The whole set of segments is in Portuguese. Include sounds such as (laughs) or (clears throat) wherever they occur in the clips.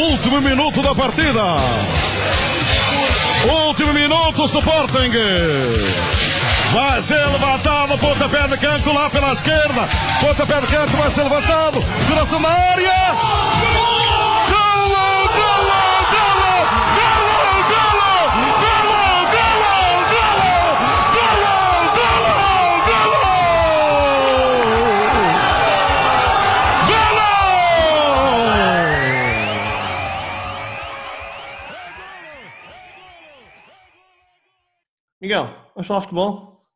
Último minuto da partida. Último minuto, Sporting. Vai ser levantado, pontapé de canto lá pela esquerda. Pontapé de canto vai ser levantado. Coração na área. Golo, Miguel, vamos falar de futebol?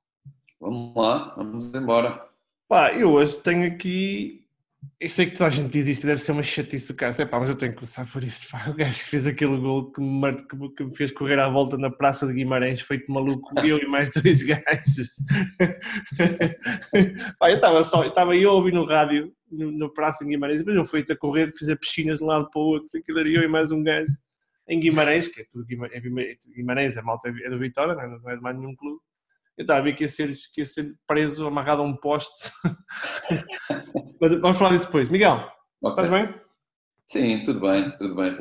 Vamos lá, vamos embora. Pá, eu hoje tenho aqui. Eu sei que toda a gente diz isto, deve ser uma chatice do cara, pá, mas eu tenho que começar por isto. Pá, o gajo que fez aquele gol que me, que me- fez correr à volta na Praça de Guimarães, feito maluco, (laughs) eu e mais dois gajos. (laughs) pá, eu estava só, estava eu a ouvir no rádio, no, no Praça de Guimarães, depois eu fui a correr, fiz a piscinas de um lado para o outro, aquilo era eu e mais um gajo em Guimarães, que é tudo Guima- é Guima- Guimarães, é malta é do Vitória, não é, não é de mais nenhum clube. Eu estava a ver que ia ser, que ia ser preso, amarrado a um poste. (laughs) Mas Vamos falar disso depois. Miguel, Ok. estás bem? Sim, tudo bem, tudo bem,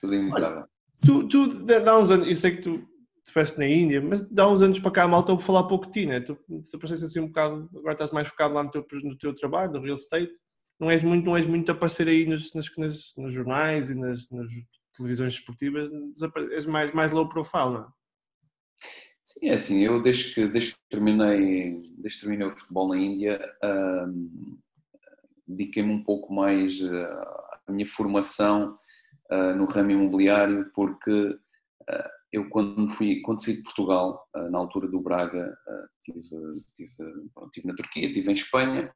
tudo impecável. Tu, tu, dá uns anos, eu sei que tu estiveste na Índia, mas dá uns anos para cá a malta ouve falar pouco de ti, né? Tu se aparecesse assim um bocado, agora estás mais focado lá no teu, no teu trabalho, no real estate. Não és muito, não és muito a aparecer aí nos, nas, nas- nos jornais e nas, nas televisões esportivas, és mais, mais low profile, não é? Sim, é assim, eu desde que, desde que, terminei, desde que terminei o futebol na Índia, ahm, dediquei-me um pouco mais ah, à minha formação ah, no ramo imobiliário, porque ah, eu quando fui, quando saí de Portugal, ah, na altura do Braga, estive tive, estive na Turquia, estive em Espanha,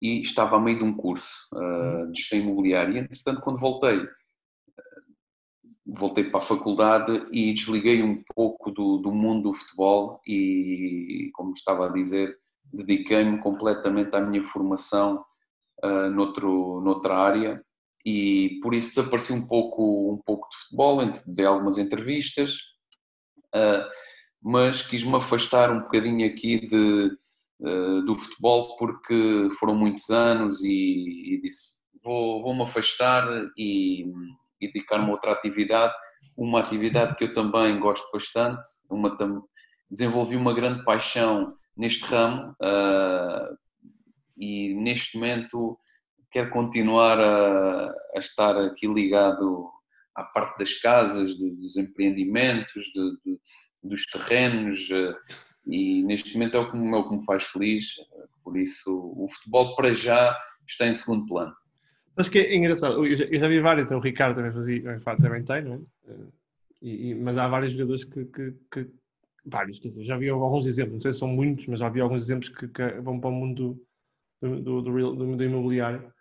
e estava a meio de um curso ah, de gestão imobiliária, e entretanto quando voltei, voltei para a faculdade e desliguei um pouco do, do mundo do futebol e, como estava a dizer, dediquei-me completamente à minha formação uh, noutro, noutra área. E por isso desapareci um pouco, um pouco de futebol, dei algumas entrevistas, uh, mas quis-me afastar um bocadinho aqui de, uh, do futebol porque foram muitos anos e, e disse vou, vou-me afastar e, e dedicar-me a outra atividade, uma atividade que eu também gosto bastante, uma, desenvolvi uma grande paixão neste ramo ah, e neste momento quero continuar a, a estar aqui ligado à parte das casas, de- dos empreendimentos, de- de- dos terrenos ah, e neste momento é o, que, é o que me faz feliz, por isso o futebol para já está em segundo plano. Acho que é engraçado. Eu já, eu já vi vários, então, o Ricardo também fazia, também tem, não é? E- e- mas há vários jogadores que, que- que- vários, quer dizer, já vi alguns exemplos, não sei se são muitos, mas já vi alguns exemplos que, que vão para o mundo do, do, do, do- do imobiliário.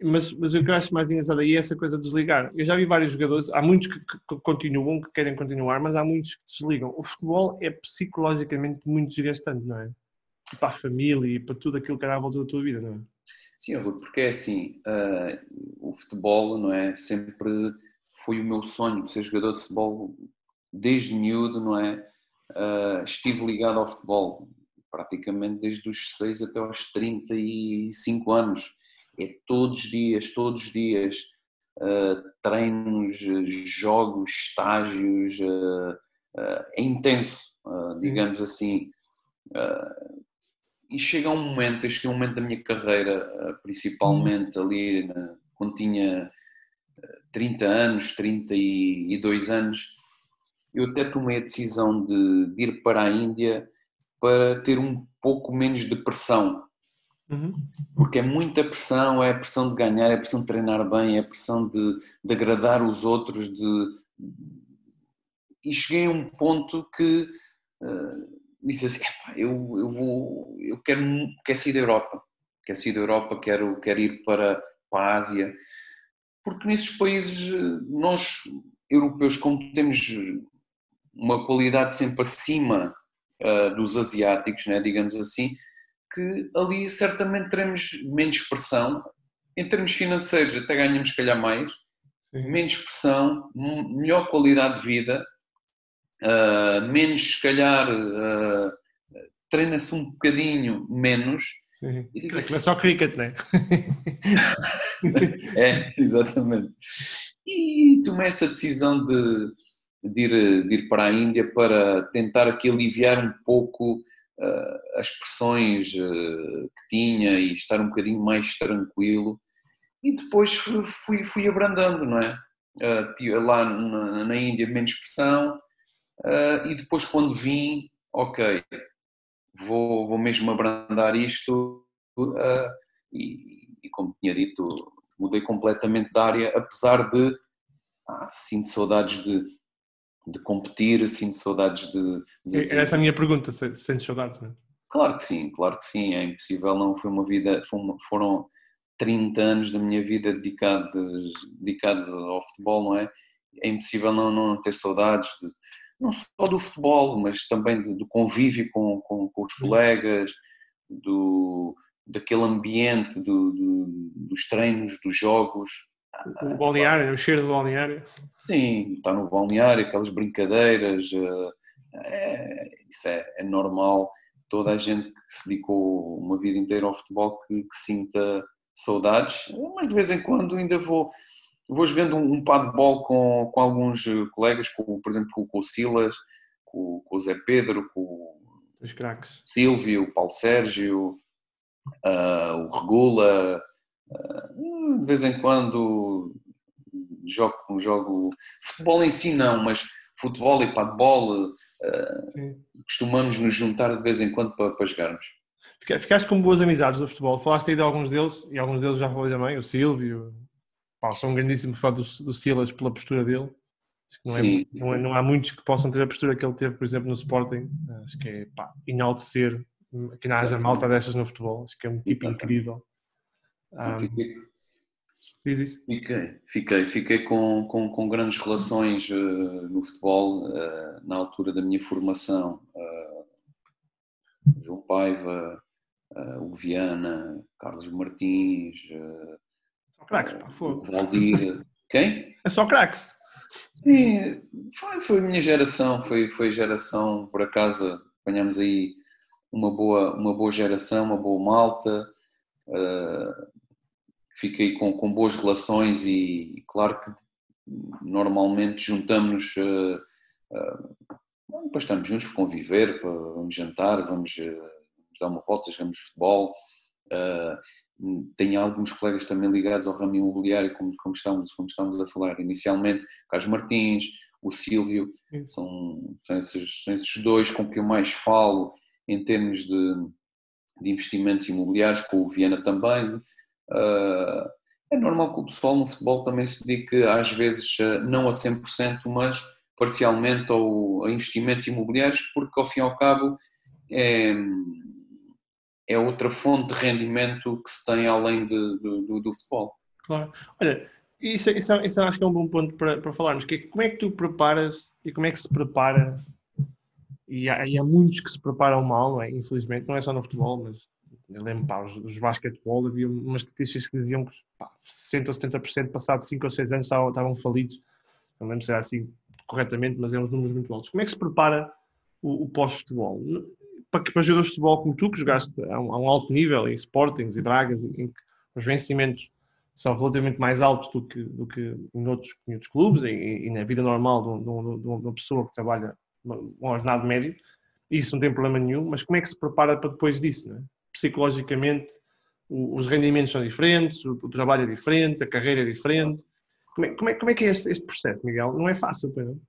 Mas, mas o que eu acho mais engraçado aí é essa coisa de desligar. Eu já vi vários jogadores, há muitos que, que- continuam, que querem continuar, mas há muitos que desligam. O futebol é psicologicamente muito desgastante, não é? Para a família e para tudo aquilo que era à volta da tua vida, não é? Sim, Rui, porque é assim, ah, o futebol, não é? Sempre foi o meu sonho ser jogador de futebol desde miúdo, não é? Ah, estive ligado ao futebol praticamente desde os 6 até aos 35 anos. É todos os dias, todos os dias, ah, treinos, jogos, estágios, é intenso, digamos assim. E chega um momento, este é um momento da minha carreira, eh, principalmente ali na- quando tinha eh, 30 anos, 32 anos, eu até tomei a decisão de, de ir para a Índia para ter um pouco menos de pressão, porque é muita pressão, é a pressão de ganhar, é a pressão de treinar bem, é a pressão de, de agradar os outros, de... e cheguei a um ponto que eh, disse assim, "Epá, eu, eu vou, eu quero, quero sair da Europa, quero sair da Europa, quero, quero ir para, para a Ásia, porque nesses países nós, europeus, como temos uma qualidade sempre acima ah, dos asiáticos, né, digamos assim, que ali certamente teremos menos pressão, em termos financeiros até ganhamos se calhar mais, menos pressão, melhor qualidade de vida, ah, menos se calhar ah, treina-se um bocadinho menos. Sim. E assim, só cricket, não é? (laughs) É, exatamente. E tomei essa decisão de, de, ir, de ir para a Índia para tentar aqui aliviar um pouco uh, as pressões uh, que tinha e estar um bocadinho mais tranquilo. E depois fui, fui abrandando, não é? Uh, lá na, na, Índia, menos pressão. E depois, quando vim, ok, vou, vou mesmo abrandar isto. E, e, como tinha dito, mudei completamente de área, apesar de ah, sinto saudades de, de competir, sinto saudades de, de. Era essa a minha pergunta, se sentes saudades, não é? Claro que sim, claro que sim, é impossível, não foi uma vida, foi uma, foram 30 anos da minha vida dedicados dedicado ao futebol, não é? É impossível não, não ter saudades, de, não só do futebol, mas também do convívio com, com, com os colegas, do, daquele ambiente do, do, dos treinos, dos jogos. O balneário, o cheiro do balneário. Sim, está no balneário, aquelas brincadeiras, eh, é, isso é, é, normal. Toda a gente que se dedicou uma vida inteira ao futebol que, que sinta saudades, mas de vez em quando ainda vou, vou jogando um, um pá de bola com, com alguns colegas, com, por exemplo com o Silas, com, com o Zé Pedro, com os craques. Silvio, o Paulo Sérgio, uh, o Regula, uh, de vez em quando jogo, jogo futebol em si não, mas futebol e padbol uh, costumamos nos juntar de vez em quando para, para jogarmos. Ficaste com boas amizades do futebol, falaste aí de alguns deles e alguns deles já falei também, o Silvio, pá, sou um grandíssimo fã do, do Silas pela postura dele. Não, é, não, é, não, há muitos que possam ter a postura que ele teve, por exemplo, no Sporting. Acho que é pá, enaltecer que não haja malta destas no futebol. Acho que é um tipo incrível. Um, fiquei, fiquei, fiquei, fiquei com, com, com grandes relações uh, no futebol uh, na altura da minha formação. Uh, João Paiva, o Viana, Carlos Martins, craques, pá, Valdir. Quem? É só craques. Sim, foi, foi a minha geração, foi, foi geração, por acaso apanhamos aí uma boa, uma boa geração, uma boa malta, uh, fiquei com, com boas relações e claro que normalmente juntamos uh, uh, para estarmos juntos, para conviver, para, vamos jantar, vamos, vamos dar uma volta, jogamos futebol. Tenho alguns colegas também ligados ao ramo imobiliário, como, como, estamos, como estamos a falar inicialmente, Carlos Martins, o Silvio, são, são, esses, são esses dois com que eu mais falo em termos de, de investimentos imobiliários, com o Viena também. Uh, é normal que o pessoal no futebol também se dedique, às vezes, não a 100%, mas parcialmente ao, a investimentos imobiliários, porque ao fim e ao cabo é, é outra fonte de rendimento que se tem além de, do, do, futebol. Claro. Olha, isso, isso, isso acho que é um bom ponto para, para falarmos, que é, como é que tu preparas e como é que se prepara e há, e há, muitos que se preparam mal, não é? infelizmente, não é só no futebol, mas eu lembro, pá, os, os basquetebol, havia umas estatísticas que diziam que pá, 60 ou 70% passado 5 ou 6 anos estavam, estavam falidos. Não lembro se era assim corretamente, mas é uns números muito altos. Como é que se prepara o, o pós-futebol? Para, para jogadores de futebol como tu, que jogaste a um, a um alto nível, em Sportings e Bragas, em que os vencimentos são relativamente mais altos do que, do que em, outros, em outros clubes e, e na vida normal de, de, de, uma pessoa que trabalha um ordenado médio, isso não tem problema nenhum, mas como é que se prepara para depois disso? É? Psicologicamente, os rendimentos são diferentes, o, o, trabalho é diferente, a carreira é diferente. Como é, como é, como é que é este, este processo, Miguel? Não é fácil, não?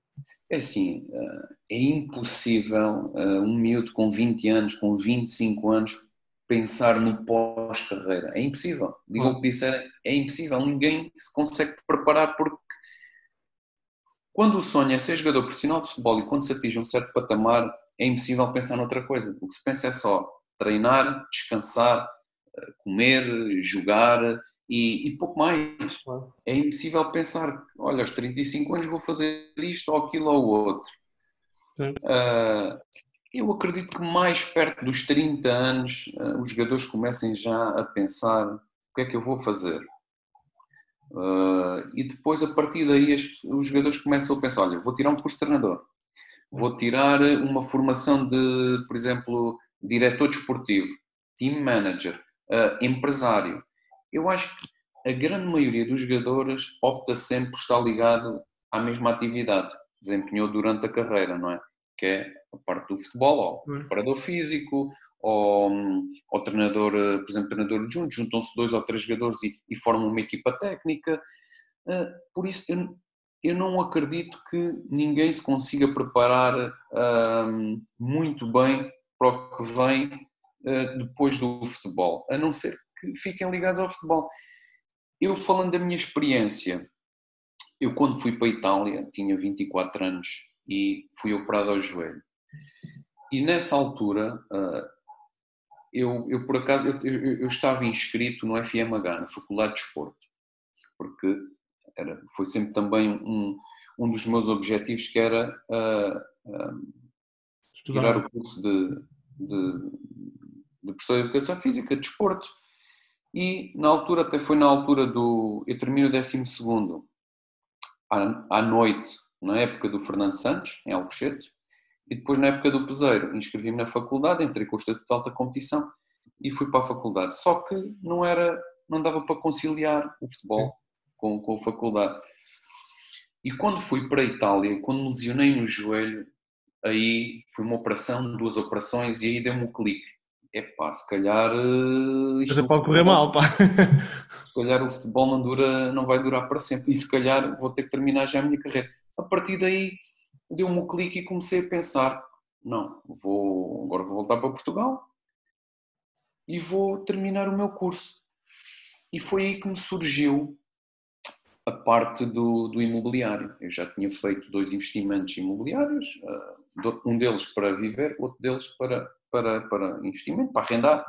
É assim, eh, é impossível eh, um miúdo com 20 anos, com 25 anos, pensar no pós-carreira. É impossível. Digo o que disser, é impossível. Ninguém se consegue preparar porque quando o sonho é ser jogador profissional de futebol e quando se atinge um certo patamar, é impossível pensar noutra coisa. O que se pensa é só treinar, descansar, eh, comer, jogar e, e pouco mais. É impossível pensar, olha, aos 35 anos vou fazer isto ou aquilo ou outro. Uh, eu acredito que mais perto dos 30 anos uh, os jogadores comecem já a pensar o que é que eu vou fazer. Uh, e depois, a partir daí, as, os jogadores começam a pensar: olha, vou tirar um curso de treinador, vou tirar uma formação de, por exemplo, diretor desportivo, team manager, empresário. Eu acho que a grande maioria dos jogadores opta sempre por estar ligado à mesma atividade, desempenhou durante a carreira, não é? Que é a parte do futebol, ou preparador físico, ou, ou treinador, por exemplo, treinador junto, juntam-se dois ou três jogadores e, e formam uma equipa técnica. Uh, por isso, eu, eu não acredito que ninguém se consiga preparar uh, muito bem para o que vem uh, depois do futebol, a não ser que fiquem ligados ao futebol. Eu, falando da minha experiência, eu quando fui para a Itália, tinha 24 anos e fui operado ao joelho. E nessa altura, uh, eu, eu por acaso, eu, eu, eu, estava inscrito no FMH, na Faculdade de Desporto, porque era, foi sempre também um, um dos meus objetivos que era uh, uh, tirar o curso de, de, de professor de Educação Física, de Desporto. E na altura, até foi na altura do. Eu termino o 12 à, à noite, na época do Fernando Santos, em Alcochete, e depois na época do Peseiro. Inscrevi-me na faculdade, entrei com o estatuto de alta competição e fui para a faculdade. Só que não era, não dava para conciliar o futebol com, com a faculdade. E quando fui para a Itália, quando me lesionei no joelho, aí foi uma operação, duas operações, e aí deu-me um clique. É pá, se calhar. Eh, isto pode correr mal, pá. Se calhar o futebol não, dura, não vai durar para sempre, e se calhar vou ter que terminar já a minha carreira. A partir daí deu-me um clique e comecei a pensar: não, vou, agora vou voltar para Portugal e vou terminar o meu curso. E foi aí que me surgiu a parte do, do imobiliário. Eu já tinha feito dois investimentos imobiliários, uh, um deles para viver, outro deles para, para, para investimento, para arrendar.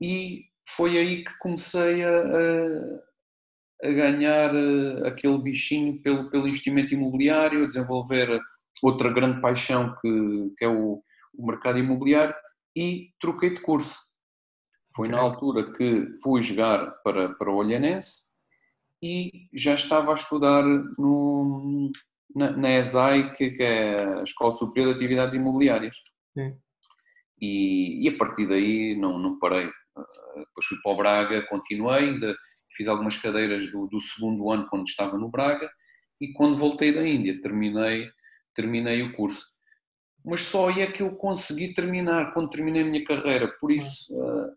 E foi aí que comecei a, a, a ganhar uh, aquele bichinho pelo, pelo investimento imobiliário, a desenvolver outra grande paixão que, que é o, o mercado imobiliário e troquei de curso. Foi na altura que fui jogar para, para o Olhanense e já estava a estudar no, na, na ESAI, que, que, é a Escola Superior de Atividades Imobiliárias. E, e, a partir daí não, não parei. Depois fui para o Braga, continuei, ainda fiz algumas cadeiras do, do segundo ano quando estava no Braga e quando voltei da Índia terminei, terminei o curso. Mas só aí é que eu consegui terminar, quando terminei a minha carreira. Por isso uh,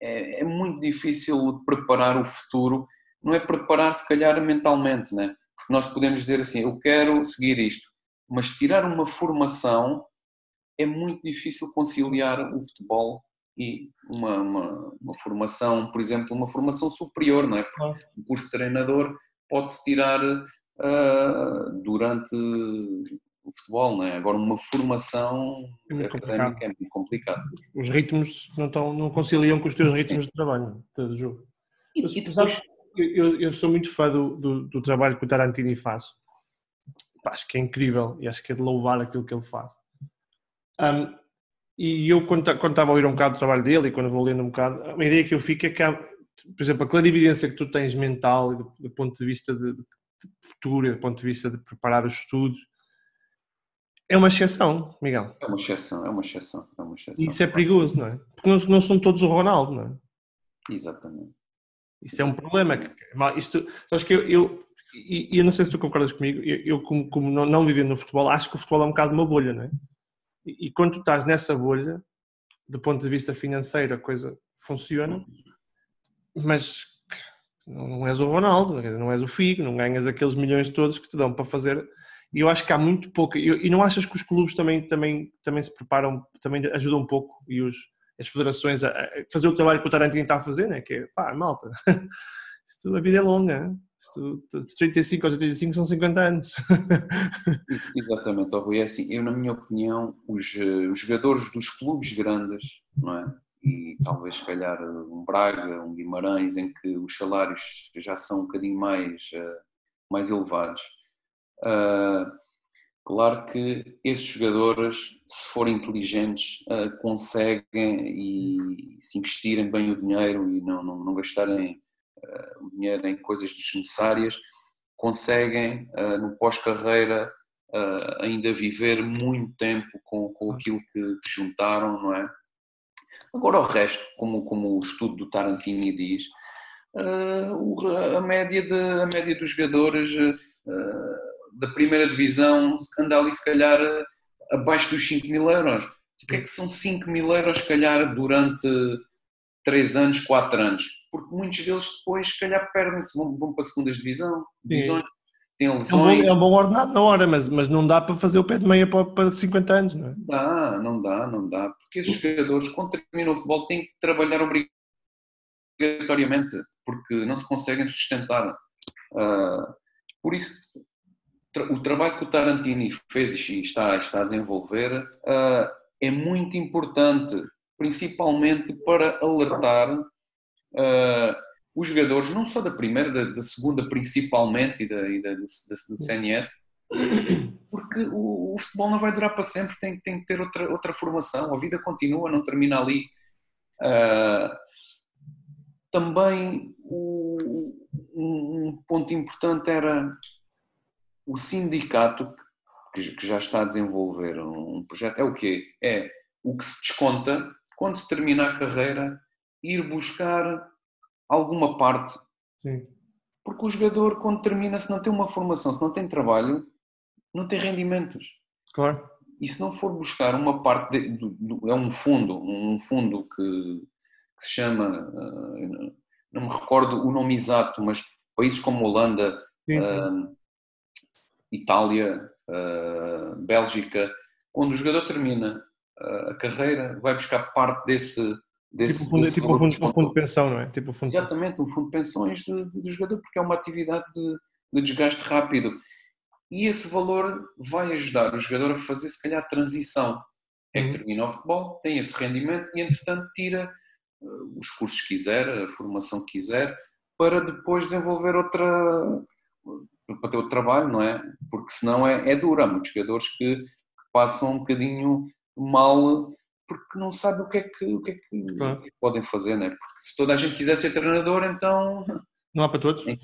é, é muito difícil preparar o futuro não é preparar se calhar mentalmente, né? Porque nós podemos dizer assim, eu quero seguir isto, mas tirar uma formação é muito difícil conciliar o futebol e uma, uma, uma formação, por exemplo, uma formação superior, não é? Porque o curso de treinador pode-se tirar uh, durante o futebol, não é? Agora uma formação é académica é muito complicado. Os ritmos não, estão, não conciliam com os teus ritmos de trabalho, de jogo. E, e depois, eu, eu, sou muito fã do, do, do, trabalho que o Tarantini faz. Acho que é incrível e acho que é de louvar aquilo que ele faz. Um, e eu, quando, quando estava a ouvir um bocado do trabalho dele e quando vou lendo um bocado, a ideia que eu fico é que, há, por exemplo, a clarividência que tu tens mental do, do ponto de vista de, de, futuro, do ponto de vista de preparar os estudos, é uma exceção, Miguel. É uma exceção, é uma exceção. É uma exceção. Isso é perigoso, não é? Porque não, não são todos o Ronaldo, não é? Exatamente. Isso é um problema. Isto, sabes que eu, eu e, eu não sei se tu concordas comigo, eu, eu como, como, não, não vivendo no futebol, acho que o futebol é um bocado uma bolha, não é? E, e, quando tu estás nessa bolha, do ponto de vista financeiro, a coisa funciona, mas não és o Ronaldo, não és o Figo, não ganhas aqueles milhões todos que te dão para fazer. E eu acho que há muito pouco. E, e não achas que os clubes também, também, também se preparam, também ajudam um pouco e os as federações a, fazer o trabalho que o Tarantino está a fazer, né? que é, pá, malta, (laughs) isto, a vida é longa, isto, de 35 aos 85 são 50 anos. Exatamente, Rui, é assim, eu na minha opinião, os, os jogadores dos clubes grandes, não é? e talvez se calhar um Braga, um Guimarães, em que os salários já são um bocadinho mais, eh, mais elevados, uh, Claro que estes jogadores, se forem inteligentes, uh, conseguem e se investirem bem o dinheiro e não, não, não gastarem o dinheiro em coisas desnecessárias, conseguem uh, no pós-carreira ainda viver muito tempo com, com aquilo que, que, juntaram, não é? Agora o resto, como, como o estudo do Tarantini diz, uh, a, média de, a média dos jogadores da primeira divisão anda ali se calhar abaixo dos 5 mil euros. O que é que são 5 mil euros, se calhar, durante 3 anos, 4 anos? Porque muitos deles depois, se calhar, perdem-se, vão, vão para a segunda divisão, divisões, têm lesões. É um, bom, é um bom ordenado na hora, mas, mas não dá para fazer o pé de meia para, para 50 anos, não é? Dá, não dá, não dá. Porque esses jogadores, quando terminam o futebol, têm que trabalhar obrigatoriamente, porque não se conseguem sustentar. Uh, por isso, o trabalho que o Tarantini fez e está, está a desenvolver uh, é muito importante, principalmente para alertar uh, os jogadores, não só da primeira, da, da segunda principalmente e da, e da, da, do CNS, porque o, o, futebol não vai durar para sempre, tem, tem que ter outra, outra formação, a vida continua, não termina ali. Uh, também o, um ponto importante era o sindicato que, já está a desenvolver um projeto é o quê? É o que se desconta quando se termina a carreira ir buscar alguma parte. Sim. Porque o jogador, quando termina, se não tem uma formação, se não tem trabalho, não tem rendimentos. Claro. E se não for buscar uma parte, de, é um fundo, um fundo que, que se chama, uh, não me recordo o nome exato, mas países como Holanda, sim, sim. Uh, Itália, uh, Bélgica, quando o jogador termina a carreira, vai buscar parte desse. Desse tipo, fundo, desse tipo um, fundo, um fundo de pensão, não é? Tipo fundo Exatamente, um fundo de pensões do jogador, porque é uma atividade de, de desgaste rápido. E esse valor vai ajudar o jogador a fazer, se calhar, a transição. É que uhum. termina o futebol, tem esse rendimento e, entretanto, tira uh, os cursos que quiser, a formação que quiser, para depois desenvolver outra, para ter o trabalho, não é? Porque senão é, é duro. Há muitos jogadores que, que, passam um bocadinho mal porque não sabem o que é que, o que, é que, claro. o que, é que podem fazer, não é? Porque se toda a gente quiser ser treinador, então. Não há para todos? É.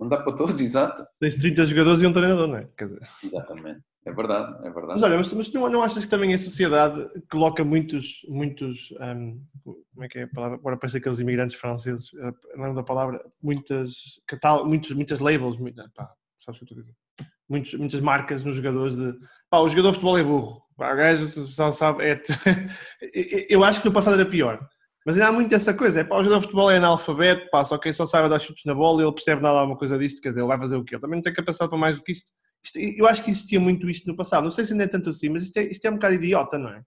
Não dá para todos, exato. Tens 30 jogadores e um treinador, não é? Quer dizer... Exatamente. É verdade, é verdade. Mas olha, mas, mas não, não achas que também a sociedade coloca muitos, muitos, um, como é que é a palavra? Agora parece aqueles imigrantes franceses, lembro da palavra, muitas, catal, muitos, muitas labels, muita, pá, sabes o que eu estou a dizer? Muitos, muitas marcas nos jogadores de, pá, o jogador de futebol é burro, o gajo só sabe, é, (laughs) eu acho que no passado era pior. Mas ainda há muito essa coisa, é pá, o jogador de futebol é analfabeto, pá, só quem só sabe dar chutes na bola ele percebe nada alguma coisa disto, quer dizer, ele vai fazer o quê? Ele também não tem capacidade para mais do que isto. Isto, eu acho que existia muito isto no passado. Não sei se ainda é tanto assim, mas isto é, isto é um bocado idiota, não é?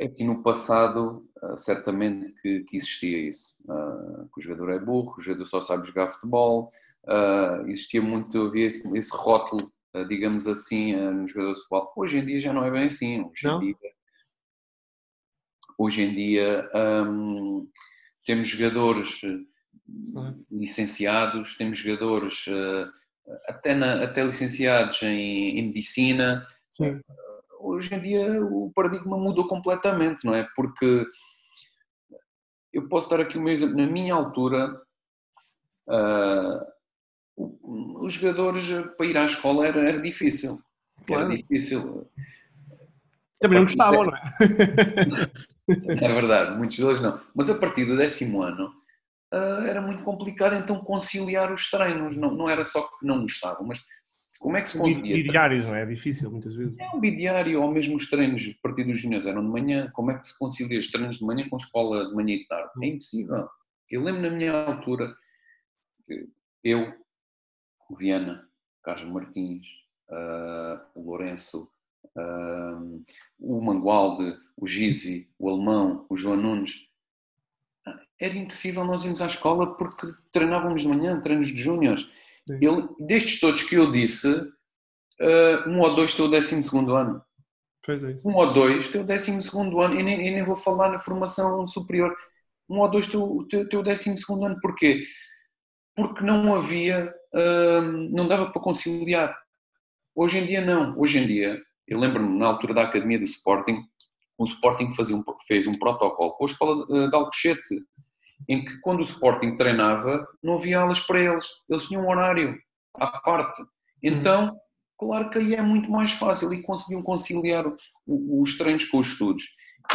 É que no passado, ah, certamente que, que existia isso. Uh, que o jogador é burro, o jogador só sabe jogar futebol. Uh, existia muito, havia esse, esse rótulo, digamos assim, no jogador de futebol. Hoje em dia já não é bem assim. Hoje não? em dia, hoje em dia um, temos jogadores licenciados, temos jogadores até, na, até licenciados em, em medicina. Sim. Hoje em dia o paradigma mudou completamente, não é? Porque eu posso dar aqui um exemplo. Na minha altura, uh, os jogadores para ir à escola era, era difícil. Claro. Era difícil. Também não gostavam, não é? (laughs) É verdade, muitos deles não. Mas a partir do décimo ano uh, era muito complicado então conciliar os treinos. Não, não era só que não gostavam, mas como é que se conseguia? Bidiários, não é? É difícil muitas vezes. É um bidiário, ou mesmo os treinos a partir dos ginásio eram de manhã. Como é que se concilia os treinos de manhã com a escola de manhã e de tarde? É impossível. Eu lembro na minha altura, eu, o Viana, Carlos Martins, uh, o Lourenço, uh, o Mangualde, o Gizi, o Alemão, o João Nunes, era impossível nós irmos à escola porque treinávamos de manhã, treinos de júniores. Destes todos que eu disse, uh, um ou dois têm o décimo segundo ano. Pois é isso. Um ou dois têm o décimo segundo ano, e nem, nem vou falar na formação superior. Um ou dois têm o décimo segundo ano. Porquê? Porque não havia, uh, não dava para conciliar. Hoje em dia não. Hoje em dia, eu lembro-me na altura da academia do Sporting, o Sporting fazia um, fez um protocolo com a escola de Alcochete, em que quando o Sporting treinava não havia aulas para eles, eles tinham um horário à parte. Então, claro que aí é muito mais fácil e conseguiam conciliar os treinos com os estudos.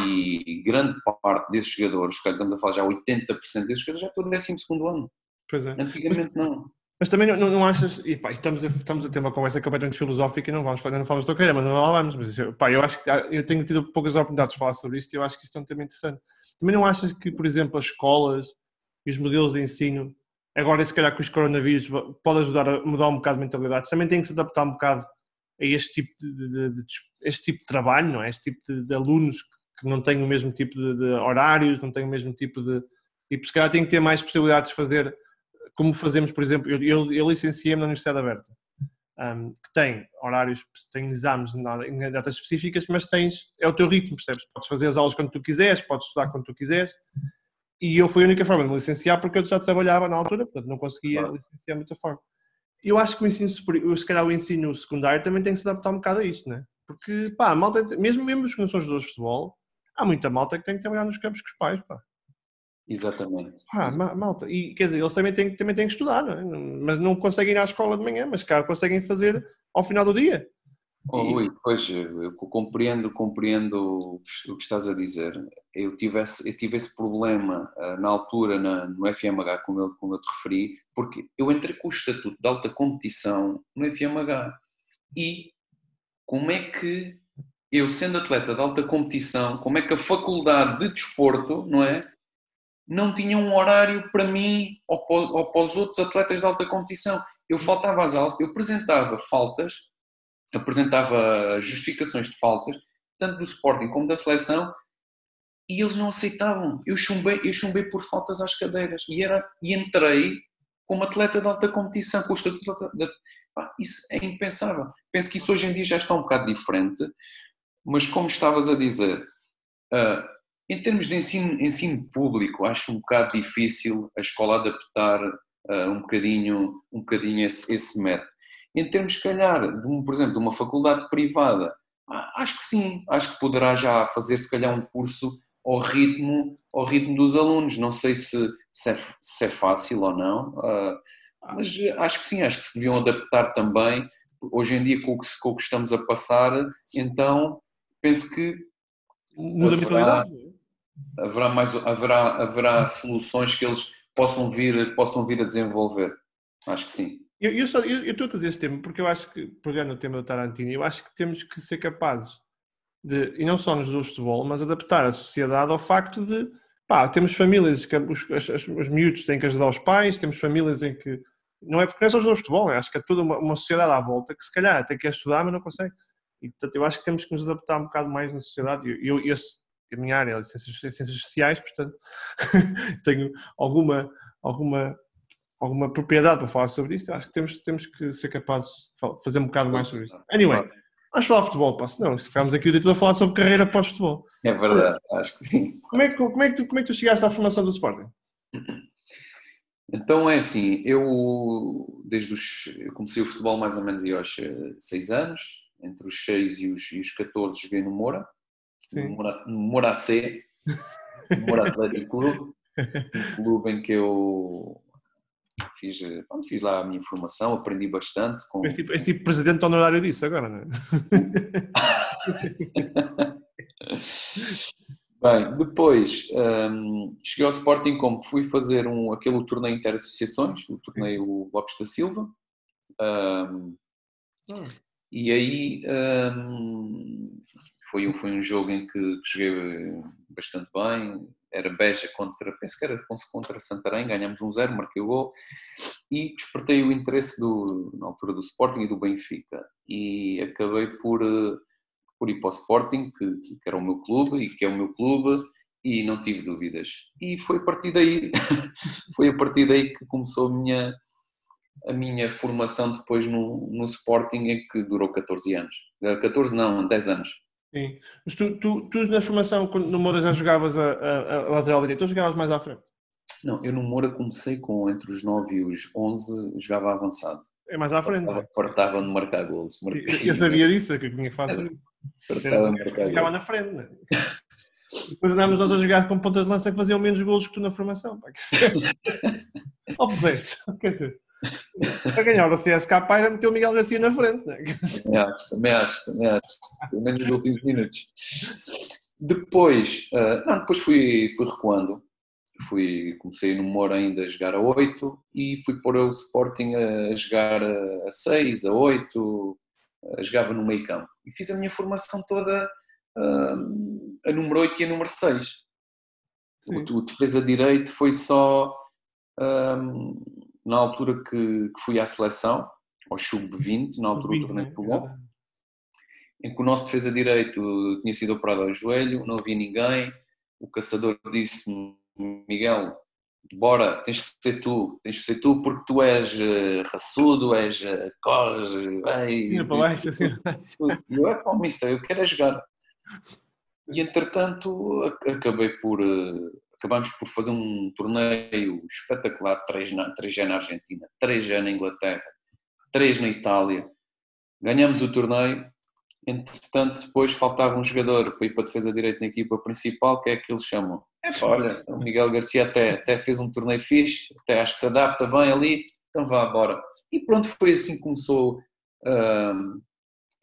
E grande parte desses jogadores, que estamos a falar já 80% desses jogadores, já estão no 12 ano. Pois é. Antigamente não. Mas também não, não achas, e pá, estamos, a, estamos a ter uma conversa completamente filosófica e não vamos falar, não falamos da carreira, mas não vamos, mas isso, pá, eu acho que eu tenho tido poucas oportunidades de falar sobre isto e eu acho que isto é um tema interessante. Também não achas que, por exemplo, as escolas e os modelos de ensino, agora se calhar com os coronavírus, pode ajudar a mudar um bocado de mentalidades, também tem que se adaptar um bocado a este tipo de, de, de este tipo de trabalho, não é? Este tipo de, de alunos que não têm o mesmo tipo de, horários, não têm o mesmo tipo de... E por se calhar tem que ter mais possibilidades de fazer como fazemos, por exemplo, eu, eu, eu licenciei-me na Universidade Aberta, um, que tem horários, tem exames em datas específicas, mas tens, é o teu ritmo, percebes? Podes fazer as aulas quando tu quiseres, podes estudar quando tu quiseres, e eu fui a única forma de me licenciar porque eu já trabalhava na altura, portanto não conseguia claro. licenciar de muita forma. Eu acho que o ensino superior, se calhar o ensino secundário também tem que se adaptar um bocado a isto, né? Porque, pá, malta, mesmo, mesmo os que não são jogadores de futebol, há muita malta que tem que trabalhar nos campos com os pais, pá. Exatamente. Ah, malta. E quer dizer, eles também têm, também têm que estudar, não é? mas não conseguem ir à escola de manhã, mas cá conseguem fazer ao final do dia. Oh, Rui, pois eu compreendo, compreendo o que estás a dizer. Eu tive esse, eu tive esse problema uh, na altura na, no FMH, como eu, como eu te referi, porque eu entrei com o estatuto de alta competição no FMH. E como é que eu, sendo atleta de alta competição, como é que a faculdade de desporto, não é? Não tinha um horário para mim ou para, os outros atletas de alta competição. Eu faltava às aulas, eu apresentava faltas, apresentava justificações de faltas, tanto do Sporting como da seleção, e eles não aceitavam. Eu chumbei, eu chumbei por faltas às cadeiras e, era, e entrei como atleta de alta competição, com o estatuto de, Isso é impensável. Penso que isso hoje em dia já está um bocado diferente, mas como estavas a dizer, uh, em termos de ensino, ensino público, acho um bocado difícil a escola adaptar uh, um bocadinho, um bocadinho esse, esse método. Em termos, se calhar, de um, por exemplo, de uma faculdade privada, acho que sim, acho que poderá já fazer, se calhar, um curso ao ritmo, ao ritmo dos alunos. Não sei se, se, é, se é fácil ou não, uh, mas acho que sim, acho que se deviam adaptar também. Hoje em dia, com o que, com o que estamos a passar, então penso que muda a mentalidade haverá, mais, haverá, haverá soluções que eles possam vir, possam vir a desenvolver. Acho que sim. Eu, eu, só, eu, eu estou a trazer este tema porque eu acho que, pegando o tema do Tarantino, eu acho que temos que ser capazes de, e não só nos do futebol, mas adaptar a sociedade ao facto de, pá, temos famílias que os, os, os miúdos têm que ajudar os pais, temos famílias em que, não é porque não é só os do futebol, acho que é toda uma, uma sociedade à volta que se calhar até quer estudar, mas não consegue. E, portanto, eu acho que temos que nos adaptar um bocado mais na sociedade. Eu, eu, a minha área é ciências, ciências sociais, portanto (laughs) tenho alguma, alguma, alguma propriedade para falar sobre isto. Acho que temos, temos que ser capazes de fazer um bocado mais sobre isto. Anyway, vamos falar de futebol, posso? Não, ficámos aqui o dia todo a falar sobre carreira pós-futebol. É verdade, acho que sim. Como é que, como, é que tu, como é que tu chegaste à formação do Sporting? Então é assim, eu desde os. Eu comecei o futebol mais ou menos aos 6 anos, entre os 6 e os, e os 14 joguei no Moura. No Moracé, Mora Atlético Clube, um clube em que eu fiz, pronto, fiz lá a minha formação, aprendi bastante. Com... És tipo, és tipo presidente honorário disso agora, não é? (laughs) Bem, depois um, cheguei ao Sporting como fui fazer um, aquele torneio inter-associações, o torneio Lopes da Silva. Um, hum. E aí um, foi, foi um jogo em que, que joguei bastante bem. Era Beja contra, penso que era contra Santarém, ganhamos um zero, marquei o gol e despertei o interesse do, na altura do Sporting e do Benfica. E acabei por, por ir para o Sporting, que, que era o meu clube e que é o meu clube, e não tive dúvidas. E foi a partir daí, (laughs) foi a partir daí que começou a minha, a minha formação depois no, no Sporting, que durou 14 anos. 14 não, 10 anos. Sim. Mas tu, tu, tu na formação, quando no Moura já jogavas a, a, a lateral direito, ou jogavas mais à frente? Não, eu no Moura comecei com entre os 9 e os 11, jogava avançado. É mais à frente. Fartava de marcar golos. Eu, eu sabia disso, que eu tinha que fazer. Fartava de marcar Ficava na frente, né? Depois andávamos nós a jogar com pontas de lança que faziam menos golos que tu na formação. Pá, que (laughs) Opposite. Quer dizer. Para ganhar o CSK era meter o Miguel Garcia na frente, não é? Também acho, também acho. Pelo menos nos últimos minutos. Depois, uh, não, depois fui, fui recuando. Fui, comecei no Moura ainda a jogar a 8 e fui pôr o Sporting a jogar a 6, a 8, a jogava no meio campo. E fiz a minha formação toda uh, a número 8 e a número 6. O, o defesa direito foi só um, na altura que, que, fui à seleção, ao sub-20, na altura do torneio de Polon, em que o nosso defesa direito tinha sido operado ao joelho, não havia ninguém, o caçador disse-me, Miguel, bora, tens que ser tu, tens que ser tu porque tu és uh, raçudo, és uh, corres, ei, sim, para baixo, assim. Eu é para o mister, eu quero é jogar. E entretanto acabei por uh, acabámos por fazer um torneio espetacular, três na, três na Argentina, três na Inglaterra, três na Itália. Ganhamos o torneio, entretanto depois faltava um jogador para ir para a defesa direita na equipa principal, que é que eles chamam. É, olha, o Miguel Garcia até, até fez um torneio fixe, até acho que se adapta bem ali, então vá embora. E pronto, foi assim que começou uh,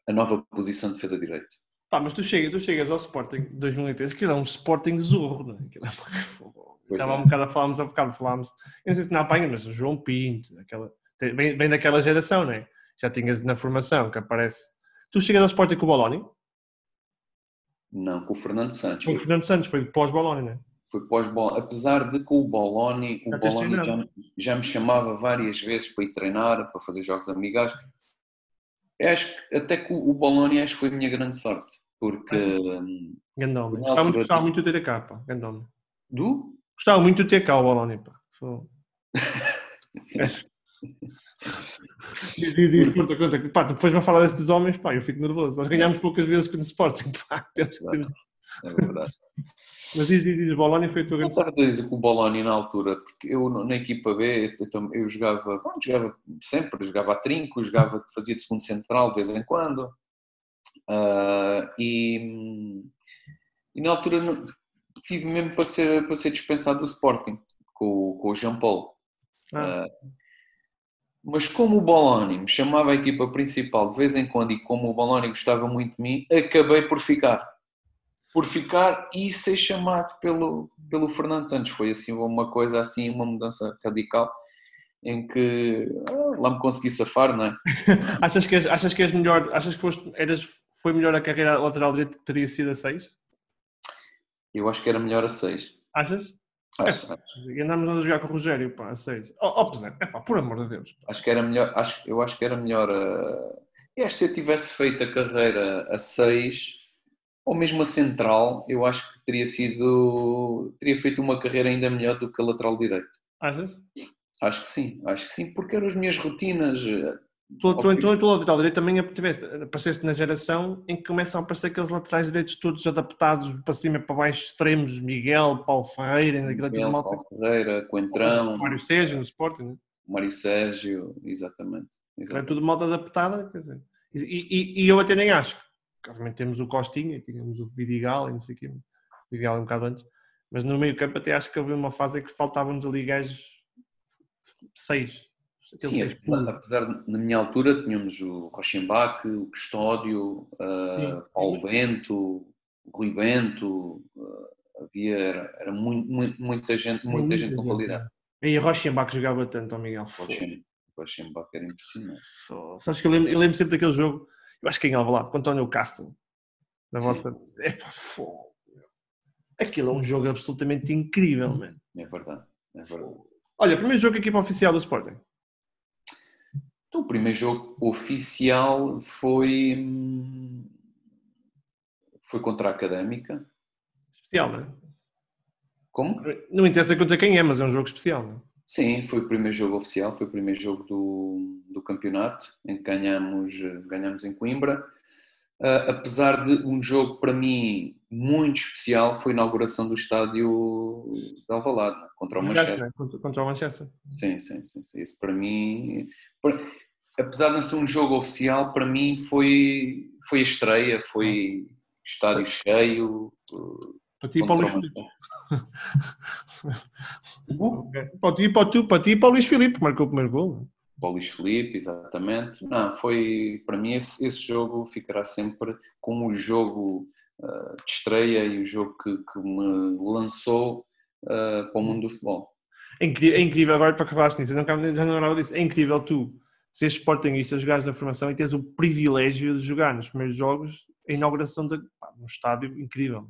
a nova posição de defesa direita. Pá, mas tu chegas, tu chegas ao Sporting 2013, que é um Sporting zorro, não é? Aquilo é (laughs) Estava é. um bocado a falarmos, há bocado falámos, eu não sei se não apanha, mas o João Pinto, aquela, vem, vem daquela geração, não é? Já tinhas na formação que aparece. Tu chegas ao Sporting com o Boloni? Não, com o Fernando Santos. Com o Fernando Santos, foi pós-Boloni, não é? Foi pós-Boloni, apesar de com o Boloni, o Boloni já, já, me chamava várias vezes para ir treinar, para fazer jogos amigáveis. Acho que até que o Boloni acho que foi a minha grande sorte porque. Gandome. Gostava muito, gostava muito de ter a capa. Gandome. Do? Gostava muito de ter cá o Bologna. Pá. (laughs) diz, diz, diz, conta, conta. Pá, depois me falar desses homens, pá, eu fico nervoso. Nós ganhámos poucas vezes com o Sporting, (laughs) pá. Temos, temos... É verdade. Mas diz, diz, diz, o Bologna foi a tua grande... A dizer que o Bologna na altura, porque eu na equipa B, eu, eu jogava, bom, jogava sempre, jogava a trinco, jogava, fazia de segundo central de vez em quando, Uh, e, e, na altura tive mesmo para ser, para ser dispensado do Sporting com, com o Jean Paul. Ah. Uh, mas como o Boloni me chamava a equipa principal de vez em quando e como o Boloni gostava muito de mim, acabei por ficar. Por ficar e ser chamado pelo, pelo Fernando Santos. Foi assim uma coisa, assim, uma mudança radical em que ah, lá me consegui safar, não é? (laughs) achas, que és, achas que és melhor, achas que foste, eras foi melhor a carreira lateral direito que teria sido a 6? Eu acho que era melhor a 6. Achas? Acho, é, acho. E andámos a jogar com o Rogério, pá, a 6. Oh, oh, é pá, por amor de Deus. Pá. Acho que era melhor, acho, eu acho que era melhor a... Eu acho que se eu tivesse feito a carreira a 6, ou mesmo a central, eu acho que teria sido, teria feito uma carreira ainda melhor do que a lateral direito. Achas? Acho que sim, acho que sim, porque eram as minhas rotinas. Tu, tu, então, tu, lateral direito também apareceste na geração em que começam a aparecer aqueles laterais direitos todos adaptados para cima e para baixo, extremos, Miguel, Paulo Ferreira, Miguel, malta. Paulo Ferreira, Coentrão, Mário Sérgio no Sporting, né? Mário Sérgio, exatamente. exatamente. É tudo malta adaptada, quer dizer. E, e, e, eu até nem acho, obviamente temos o Costinha, tínhamos o Vidigal e não sei o quê, Vidigal um bocado antes, mas no meio campo até acho que havia uma fase em que faltavam-nos ali gajos seis, Sim, apesar de, na minha altura tínhamos o Rochenbach, o Custódio, uh, Paulo Bento, Rui Bento, uh, havia, era, era muito, muito, muita gente, muita, muita gente com qualidade. E o Rochenbach jogava tanto, Miguel. O Rochenbach era impressionante. Sabes que eu lembro, eu lembro, sempre daquele jogo, eu acho que em Alvalade, com António Castro, na vossa... Epa, fogo. Aquilo é um jogo absolutamente incrível, mano. É verdade, é verdade. Olha, primeiro jogo equipa oficial do Sporting. Então, o primeiro jogo oficial foi, foi contra a Académica. Especial, não é? Como? Não interessa contra quem é, mas é um jogo especial, não é? Sim, foi o primeiro jogo oficial, foi o primeiro jogo do, do campeonato, em que ganhamos, ganhamos em Coimbra. Uh, apesar de um jogo para mim muito especial, foi a inauguração do estádio de Alvalade, contra o Manchester. Contra, contra o Manchester. Sim, sim, sim, sim. Isso para mim... Para, apesar de não ser um jogo oficial, para mim foi, foi a estreia, foi estádio cheio. Para ti e para o Luís Filipe. (laughs) para ti, para, tu, para ti e para o Luís Filipe, que marcou o primeiro gol. Para o Luís Filipe, exatamente. Não, foi, para mim esse, esse jogo ficará sempre como o jogo uh, de estreia e o jogo que, que me lançou uh, para o mundo do futebol. É incrível, é incrível agora para que falaste nisso, eu não, já não lembrava disso, é incrível tu seres sportingista, jogares na formação e tens o privilégio de jogar nos primeiros jogos a inauguração de pá, um estádio incrível.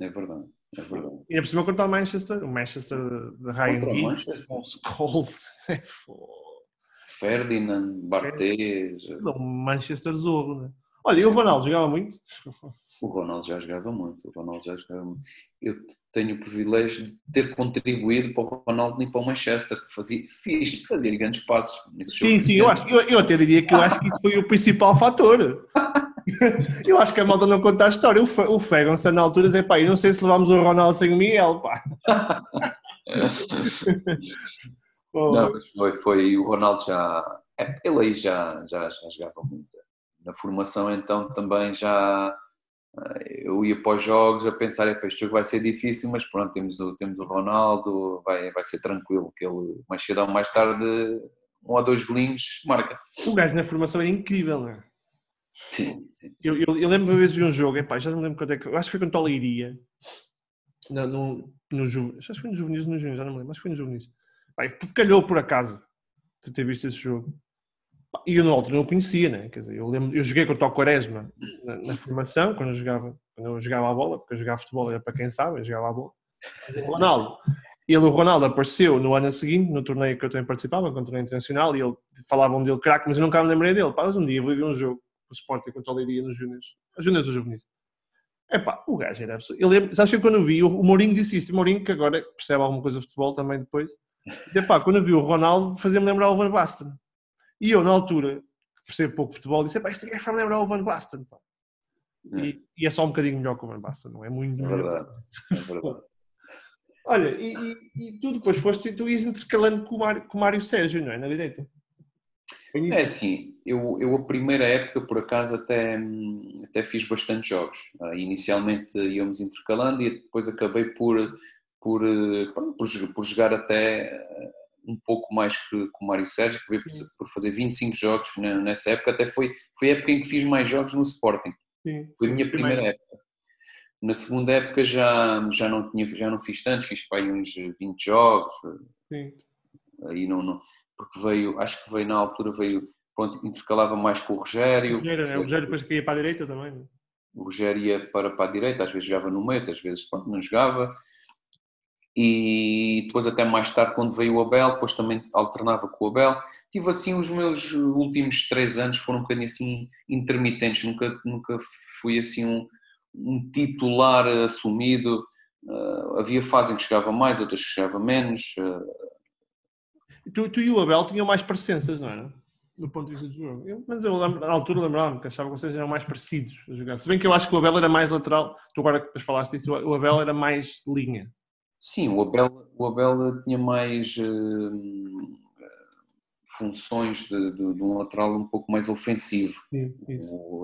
É verdade, é verdade. E ainda por cima contra o Manchester, o Manchester de Ryan Giggs, Scholes, (laughs) Ferdinand, Barthez... O Manchester Zorro, né? Olha, e o Ronaldo jogava muito? O Ronaldo já jogava muito. O Ronaldo já jogava muito. Eu tenho o privilégio de ter contribuído para o Ronaldo e para o Manchester, que fazia, fiz, fazia grandes passos. Sim, sim, eu, acho, eu, eu até diria que eu acho que foi o principal fator. (laughs) eu acho que a malta não conta a história. O, o Ferguson na altura dizia, pá, eu não sei se levámos o Ronaldo sem o Miguel, pá. (laughs) não, foi, foi, o Ronaldo já, é, ele aí já, já, já jogava muito. Na formação então também já eu ia para os jogos a pensar, este jogo vai ser difícil, mas pronto, temos o, temos o Ronaldo, vai, vai ser tranquilo, que ele mais cedo ou mais tarde, um ou dois golinhos, marca. O gajo na formação é incrível, não é? Sim. sim, Eu, eu, eu, lembro uma vez de um jogo, epá, já não lembro quando é que, acho que foi contra o Leiria, no, no, no, acho que foi no Juvenis, no Juvenis, já não me lembro, acho que foi no Juvenis. calhou por acaso de ter visto esse jogo. E eu na altura não o conhecia, né? Quer dizer, eu, lembro, eu joguei contra o Quaresma na, na, formação, quando eu, jogava, quando eu jogava a bola, porque eu jogava futebol, era para quem sabe, eu jogava a bola. O Ronaldo, ele, o Ronaldo apareceu no ano seguinte, no torneio que eu também participava, com o torneio internacional, e ele falavam dele craque, mas eu nunca me lembrei dele. Pá, um dia vou ver um jogo, o Sporting contra o Leiria nos Júniors, os Júniors ou Juvenis. É pá, o gajo era absurdo. Eu lembro, sabes que quando eu vi, o, Mourinho disse isto, o Mourinho que agora percebe alguma coisa de futebol também depois, e, pá, quando eu vi o Ronaldo, fazia-me lembrar o Van Basten. E eu, na altura, percebo pouco futebol, disse, isto é para lembrar o Van Basten. É. E, e, é só um bocadinho melhor que o Van Basten, não é muito é verdade. É verdade. (laughs) Olha, e, e, e, tu depois foste, tu ias intercalando com o Mário, com o Mário Sérgio, não é? Na direita. É assim, eu, eu a primeira época, por acaso, até, até fiz bastante jogos. Uh, inicialmente íamos intercalando e depois acabei por, por, por, por jogar até um pouco mais que, que o Mário Sérgio, que veio por, por, fazer 25 jogos nessa época, até foi, foi a época em que fiz mais jogos no Sporting. Sim, foi a minha primeira época. Na segunda época já, já, não, tinha, já não fiz tantos, fiz para aí uns 20 jogos. Sim. Aí não, não, porque veio, acho que veio na altura, veio, pronto, intercalava mais com o Rogério. O Rogério, né? o Rogério depois que ia para a direita também. Né? O Rogério ia para, para a direita, às vezes jogava no meio, às vezes pronto, não jogava e depois até mais tarde quando veio o Abel, depois também alternava com o Abel. Tive assim os meus últimos três anos foram um bocadinho assim intermitentes, nunca, nunca fui assim um, um titular assumido. Uh, havia fases em que chegava mais, outras que chegava menos. Uh... Tu, tu, e o Abel tinham mais presenças, não era? Do ponto de vista do jogo. Eu, mas eu lembro, na altura lembrava-me que achava que vocês eram mais parecidos a jogar. Se bem que eu acho que o Abel era mais lateral, tu agora que falaste isso, o Abel era mais linha. Sim, o Abel, o Abel tinha mais uh, funções de, de, de, um lateral um pouco mais ofensivo. Sim,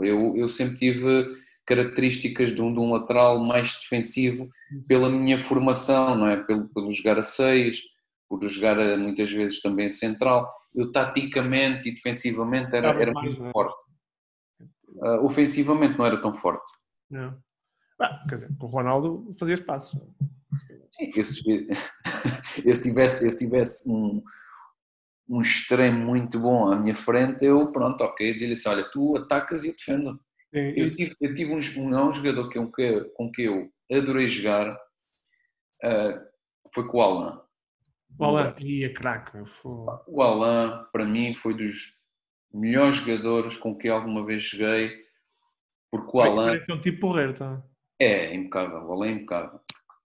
eu, eu sempre tive características de um, de um lateral mais defensivo pela minha formação, não é? Pelo, pelo jogar a seis, por jogar a, muitas vezes também a central. Eu taticamente e defensivamente era, era muito é? forte. Uh, ofensivamente não era tão forte. Não. Ah, quer dizer, com o Ronaldo fazia espaço. Sim, se, (laughs) se tivesse, se tivesse um, um extremo muito bom à minha frente, eu, pronto, ok, dizia-lhe assim: olha, tu atacas e eu defendo. É, eu, tive, eu tive um, um, jogador que, que, com que eu adorei jogar, uh, foi com o Alan. O Alan ia craque. O Alan, para mim, foi dos melhores jogadores com que alguma vez joguei, porque o Alan. Parece um tipo porreiro, tá? É, impecável, o Alan é impecável.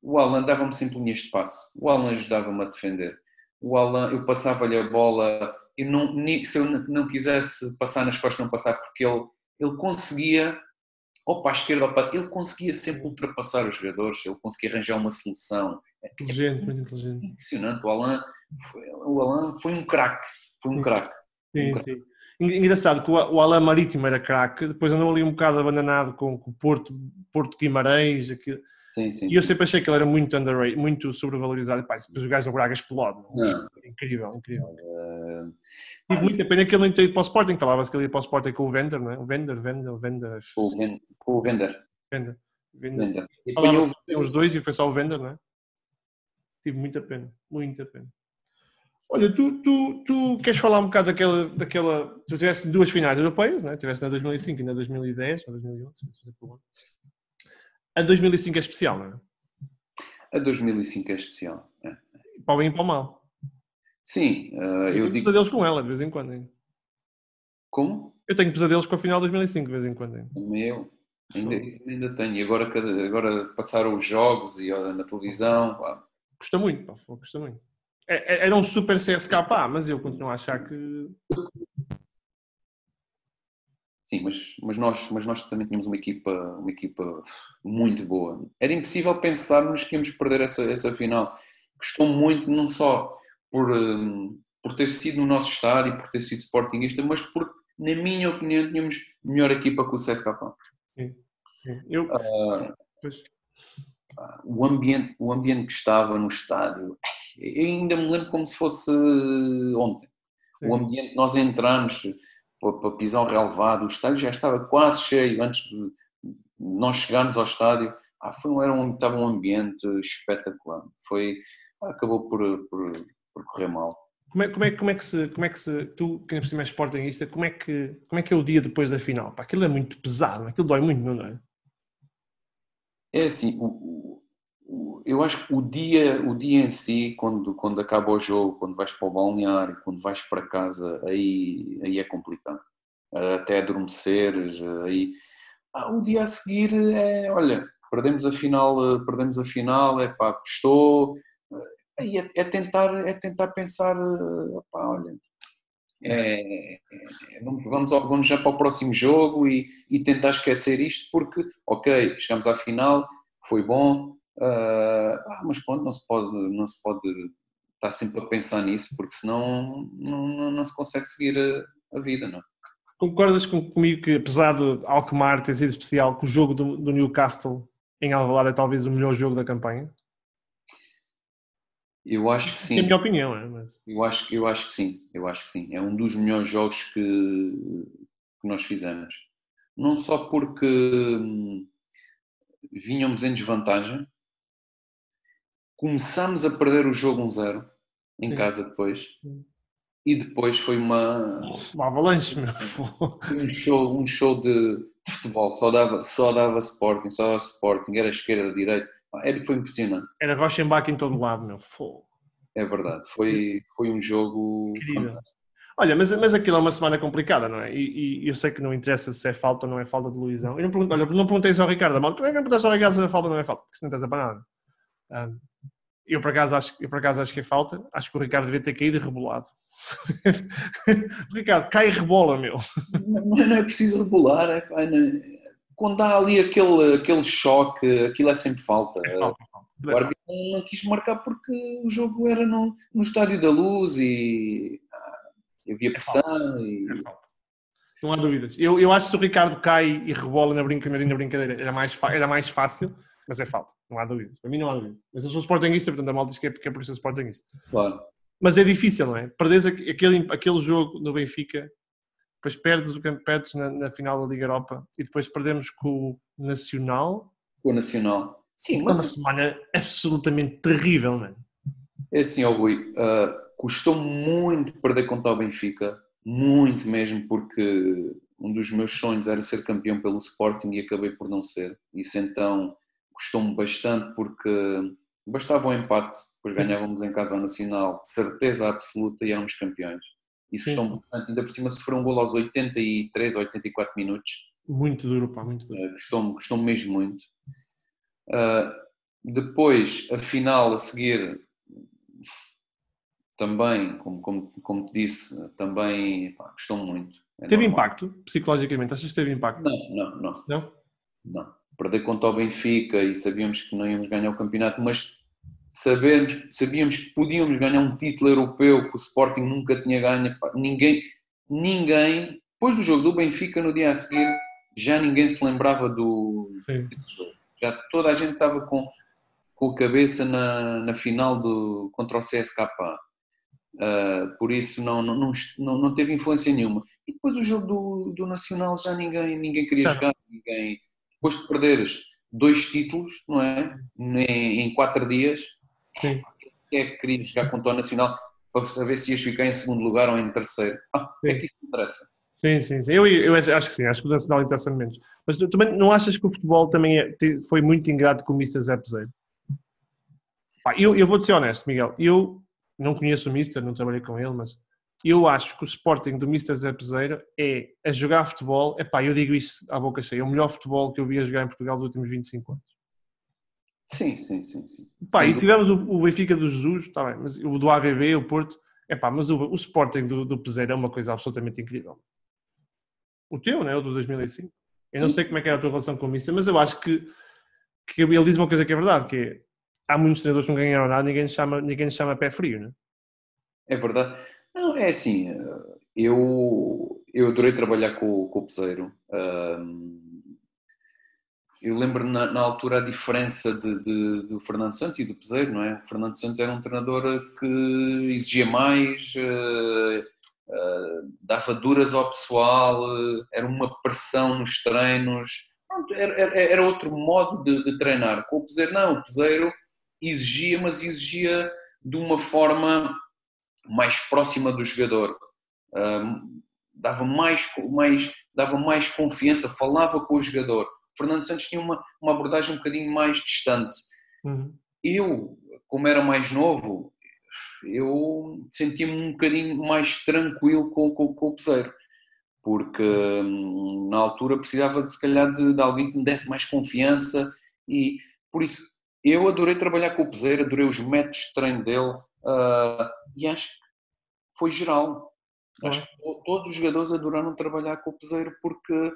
O Alan dava-me sempre linhas de passe. O Alan ajudava-me a defender. O Alan, eu passava-lhe a bola. Eu não, se eu não quisesse passar nas costas, não passar, porque ele, ele conseguia, ou para a esquerda ou para. Ele conseguia sempre ultrapassar os jogadores, ele conseguia arranjar uma solução. Inteligente, muito inteligente. Impressionante. O Alan foi, o Alan foi um craque. Foi um craque. Sim, um sim. Engraçado que o Alan Marítimo era craque, depois andou ali um bocado abandonado com, com o Porto, Porto Guimarães, aquilo Sim, sim, e eu sempre achei que ele era muito underrated, muito sobrevalorizado. Pá, depois os gajos do Braga explode. Incrível, incrível. Uh, Tive muita pena que ele não tenha ido para o Sporting. Falava-se que ele ia para o Sporting com o Vender, não é? O Vender, Vender, Vender. Com o Vender. Vender. Venda. Venda. E Falava apanhou- que uns dois e foi só o Vender, não é? Tive muita pena, muita pena. Olha, tu, tu, tu queres falar um bocado daquela, daquela. Tu tiveste duas finais europeias, não é? Tiveste na 2005 e na 2010, ou 2011, se. A 2005 é especial, não é? A 2005 é especial. é. Para o bem e para o mal. Sim, eh, eu tenho digo. pesadelos com ela de vez em quando. hein? Como? Eu tenho pesadelos com a final de 2005 de vez em quando. hein? Também eu. Ainda, ainda tenho. E agora, agora passaram os jogos e na televisão. pá, Custa muito, pá, custa muito. É- é- Era um super CSKA, mas eu continuo a achar que. Sim, mas, mas, nós, mas nós também tínhamos uma equipa, uma equipa muito boa. Era impossível pensarmos que íamos perder essa, essa final. Gostou muito, não só por, hum, por ter sido no nosso estádio, por ter sido sportingista, mas porque, na minha opinião, tínhamos melhor equipa que o CSKA. Sim. Eu, Ah, pois, o ambiente, o ambiente que estava no estádio, eu ainda me lembro como se fosse ontem. sim. O ambiente, nós entramos para, para pisar o relevado, o estádio já estava quase cheio antes de nós chegarmos ao estádio. Ah, foi, era um, estava um ambiente espetacular. Foi, acabou por, por, por correr mal. Como é, como, é, como é que se, como é que se, tu que por cima és sportingista, como é que, como é que é o dia depois da final? Pá, aquilo é muito pesado, aquilo dói muito, não é? É assim, o- eu acho que o dia, o dia em si, quando, quando acaba o jogo, quando vais para o balneário, quando vais para casa, aí, aí é complicado. Até adormeceres, aí... Ah, o dia a seguir é, olha, perdemos a final, perdemos a final, é pá, custou. Eh, Aí é, é tentar, é tentar pensar, olha, é, é- vamos, vamos, vamos já para o próximo jogo e, e tentar esquecer isto porque, ok, chegamos à final, foi bom, ah, ah, mas pronto, não se pode, não se pode estar sempre a pensar nisso porque senão não, não, não se consegue seguir a, a vida, não é? Concordas com- comigo que, apesar de Alkmaar ter sido especial, que o jogo do, do Newcastle em Alvalade é talvez o melhor jogo da campanha? Eu acho que É a sim. minha opinião, é? Mas, Eu acho, eu acho que sim, eu acho que sim. É um dos melhores jogos que, que nós fizemos. Não só porque hum, vínhamos em desvantagem, começámos a perder o jogo 1-0 em Sim. casa depois, Sim. e depois foi uma, uma avalanche, meu. (laughs) um show, um show de, futebol, só dava, só dava Sporting, só dava Sporting, era esquerda, direita, era, foi impressionante, Era Rochenbach em todo lado, meu. Fogo. é verdade. Foi, foi um jogo. Olha, mas, mas aquilo é uma semana complicada, não é? E, e eu sei que não interessa se é falta ou não é falta de Luizão. Eu não, pergunto, olha, não perguntei só ao Ricardo, mas porquê que não perguntaste ao Ricardo se é falta ou não é falta? Porque se não interessa para nada. Eu, por acaso, acho, eu por acaso acho que é falta. Acho que o Ricardo devia ter caído e rebolado. (laughs) Ricardo, cai e rebola, meu. Não, não é preciso regular, é, não- quando há ali aquele, aquele choque, aquilo é sempre falta. É falta, é falta. O árbitro não quis marcar porque o jogo era no, no Estádio da Luz e ah, havia pressão. E, É. Não há dúvidas. Eu, eu acho que se o Ricardo cai e rebola na brincadeira, na brincadeira era, mais era mais fácil, mas é falta. Não há dúvidas. Para mim não há dúvidas. Mas eu sou sportinguista, portanto a malta diz que é porque é por sou sportinguista. claro, Mas é difícil, não é? Perdes aqu- aquele, aquele jogo no Benfica, depois perdes o perdes na, na final da Liga Europa e depois perdemos com o Nacional. com o Nacional. Sim, É uma mas semana absolutamente terrível, não é? é assim, ó Rui, ah, custou muito perder contra o Benfica, muito mesmo, porque um dos meus sonhos era ser campeão pelo Sporting e acabei por não ser. Isso então custou-me bastante porque bastava um empate, depois ganhávamos em casa Nacional, de certeza absoluta e éramos campeões. Isso custou-me bastante, ainda por cima sofreu um gol aos 83, 84 minutos, Muito duro, pá, muito duro. Uh, custou-me custou mesmo muito. Uh, depois, a final a seguir, também, como, como, como te disse, também pá, custou muito. É Teve normal. impacto, psicologicamente? Achas que teve impacto? Não, não, não, Não? não. Perder contra o Benfica e sabíamos que não íamos ganhar o campeonato, mas sabemos, sabíamos que podíamos ganhar um título europeu que o Sporting nunca tinha ganho. Ninguém, ninguém, depois do jogo do Benfica, no dia a seguir, já ninguém se lembrava do, jogo. Já toda a gente estava com, com a cabeça na, na final do, contra o CSKA. Uh, por isso não, não, não, não, teve influência nenhuma. E depois o jogo do, do Nacional já ninguém, ninguém queria Já jogar, ninguém. Depois de perderes dois títulos, não é? Em, em quatro dias. Sim. É que queria chegar com o nacional para saber se ias ficar em segundo lugar ou em terceiro? Ah, é que isso interessa. Sim, sim, sim. Eu, eu acho que sim, acho que o Nacional interessa menos. Mas tu também não achas que o futebol também é, foi muito ingrato com o Mr. Zé Peseiro? Eu, eu vou te ser honesto, Miguel. Eu não conheço o Mister, não trabalhei com ele, mas eu acho que o Sporting do Mr. Zé Peseiro é a jogar futebol. Epá, eu digo isso à boca cheia. É o melhor futebol que eu vi a jogar em Portugal nos últimos 25 anos. Sim, sim, sim. sim. Pá, sim. e tivemos o, o, Benfica do Jesus, tá bem, mas o do AVB, o Porto. Epá, mas o, o Sporting do, do Peseiro é uma coisa absolutamente incrível. O teu, né? O do 2005. Eu não sei como é que é a tua relação com o Mister, mas eu acho que, que ele diz uma coisa que é verdade, que é, há muitos treinadores que não ganharam nada, ninguém chama, ninguém chama pé frio, né? É verdade. Não, é assim, eu, eu adorei trabalhar com, com o Peseiro. Eu lembro na, na altura a diferença de, de, do Fernando Santos e do Peseiro, não é? O Fernando Santos era um treinador que exigia mais, dava duras ao pessoal, era uma pressão nos treinos. Era, era, era outro modo de, de, treinar. Com o Peseiro, não. O Peseiro exigia, mas exigia de uma forma mais próxima do jogador. dava, mais, mais, dava mais confiança, falava com o jogador. Fernando Santos tinha uma, uma abordagem um bocadinho mais distante. Uhum. Eu, como era mais novo, eu sentia-me um bocadinho mais tranquilo com, com, com o Peseiro, porque hum, na altura precisava de, se calhar de, de, alguém que me desse mais confiança e por isso eu adorei trabalhar com o Peseiro, adorei os métodos de treino dele uh, e acho que foi geral. Ah. Acho que todos os jogadores adoraram trabalhar com o Peseiro porque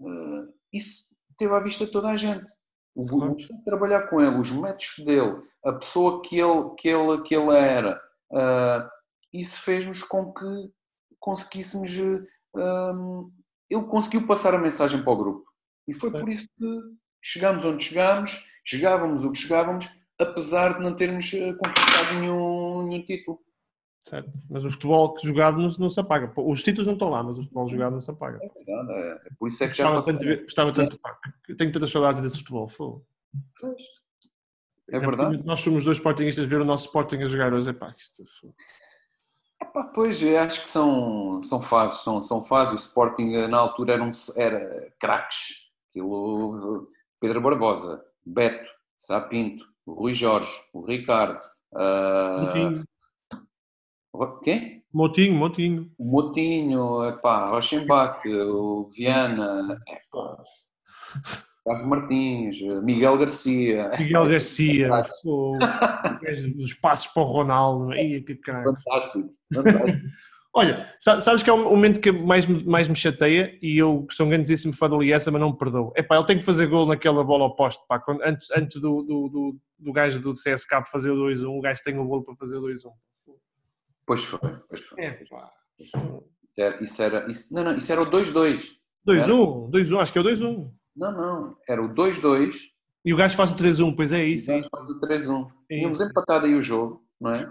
uh, isso teve à vista toda a gente. O, Claro. o jeito de trabalhar com ele, os métodos dele, a pessoa que ele, que ele, que ele era, ah, isso fez-nos com que conseguíssemos. ele conseguiu passar a mensagem para o grupo. E foi Certo. por isso que chegámos onde chegámos, chegávamos o que chegávamos, apesar de não termos ah, conquistado nenhum, nenhum título. Certo. Mas o futebol que jogado não, se- não se apaga. Pô, Os títulos não estão lá, mas o futebol jogado não se apaga. É verdade, é, é por isso é que já Gostava tanto, ver- gostava tanto eu tenho tantas saudades desse futebol. fogo. É verdade. Nós somos dois Sportingistas ver o nosso Sporting a jogar hoje. Epá, isto. Epá, pois, acho que são, são fases, são, são fases. O Sporting eh, na altura era, um, era craques. Aquilo, Pedro Barbosa, Beto, Sapinto, o Rui Jorge, o Ricardo, ah, Motinho, quem? Motinho, Motinho. O Motinho, epá, Rochenbach, o Viana, epá, Carlos Martins, Miguel Garcia. Miguel Garcia, Fantástico. fogo. O gajo dos passos para o Ronaldo. Fantástico, fantástico. (laughs) Olha, sa- sabes que é o momento que mais, me- mais me chateia e eu, que sou um grandíssimo fã do Liessa, mas não me perdoo. É pá, ele tem que fazer gol naquela bola oposta, pá. Quando, antes antes do, do, do, do gajo do CSK fazer o 2-1, o gajo tem o gol para fazer o 2-1. Pois foi, pois foi. É pá. Isso era, isso era, isso- não, não, isso era o 2-2. 2-1, 2-1, acho que é o 2-1. Não, não, era o 2-2 E o gajo faz o 3-1, pois é isso. e nós fomos o 3-1. É Tínhamos empatado aí o jogo, não é?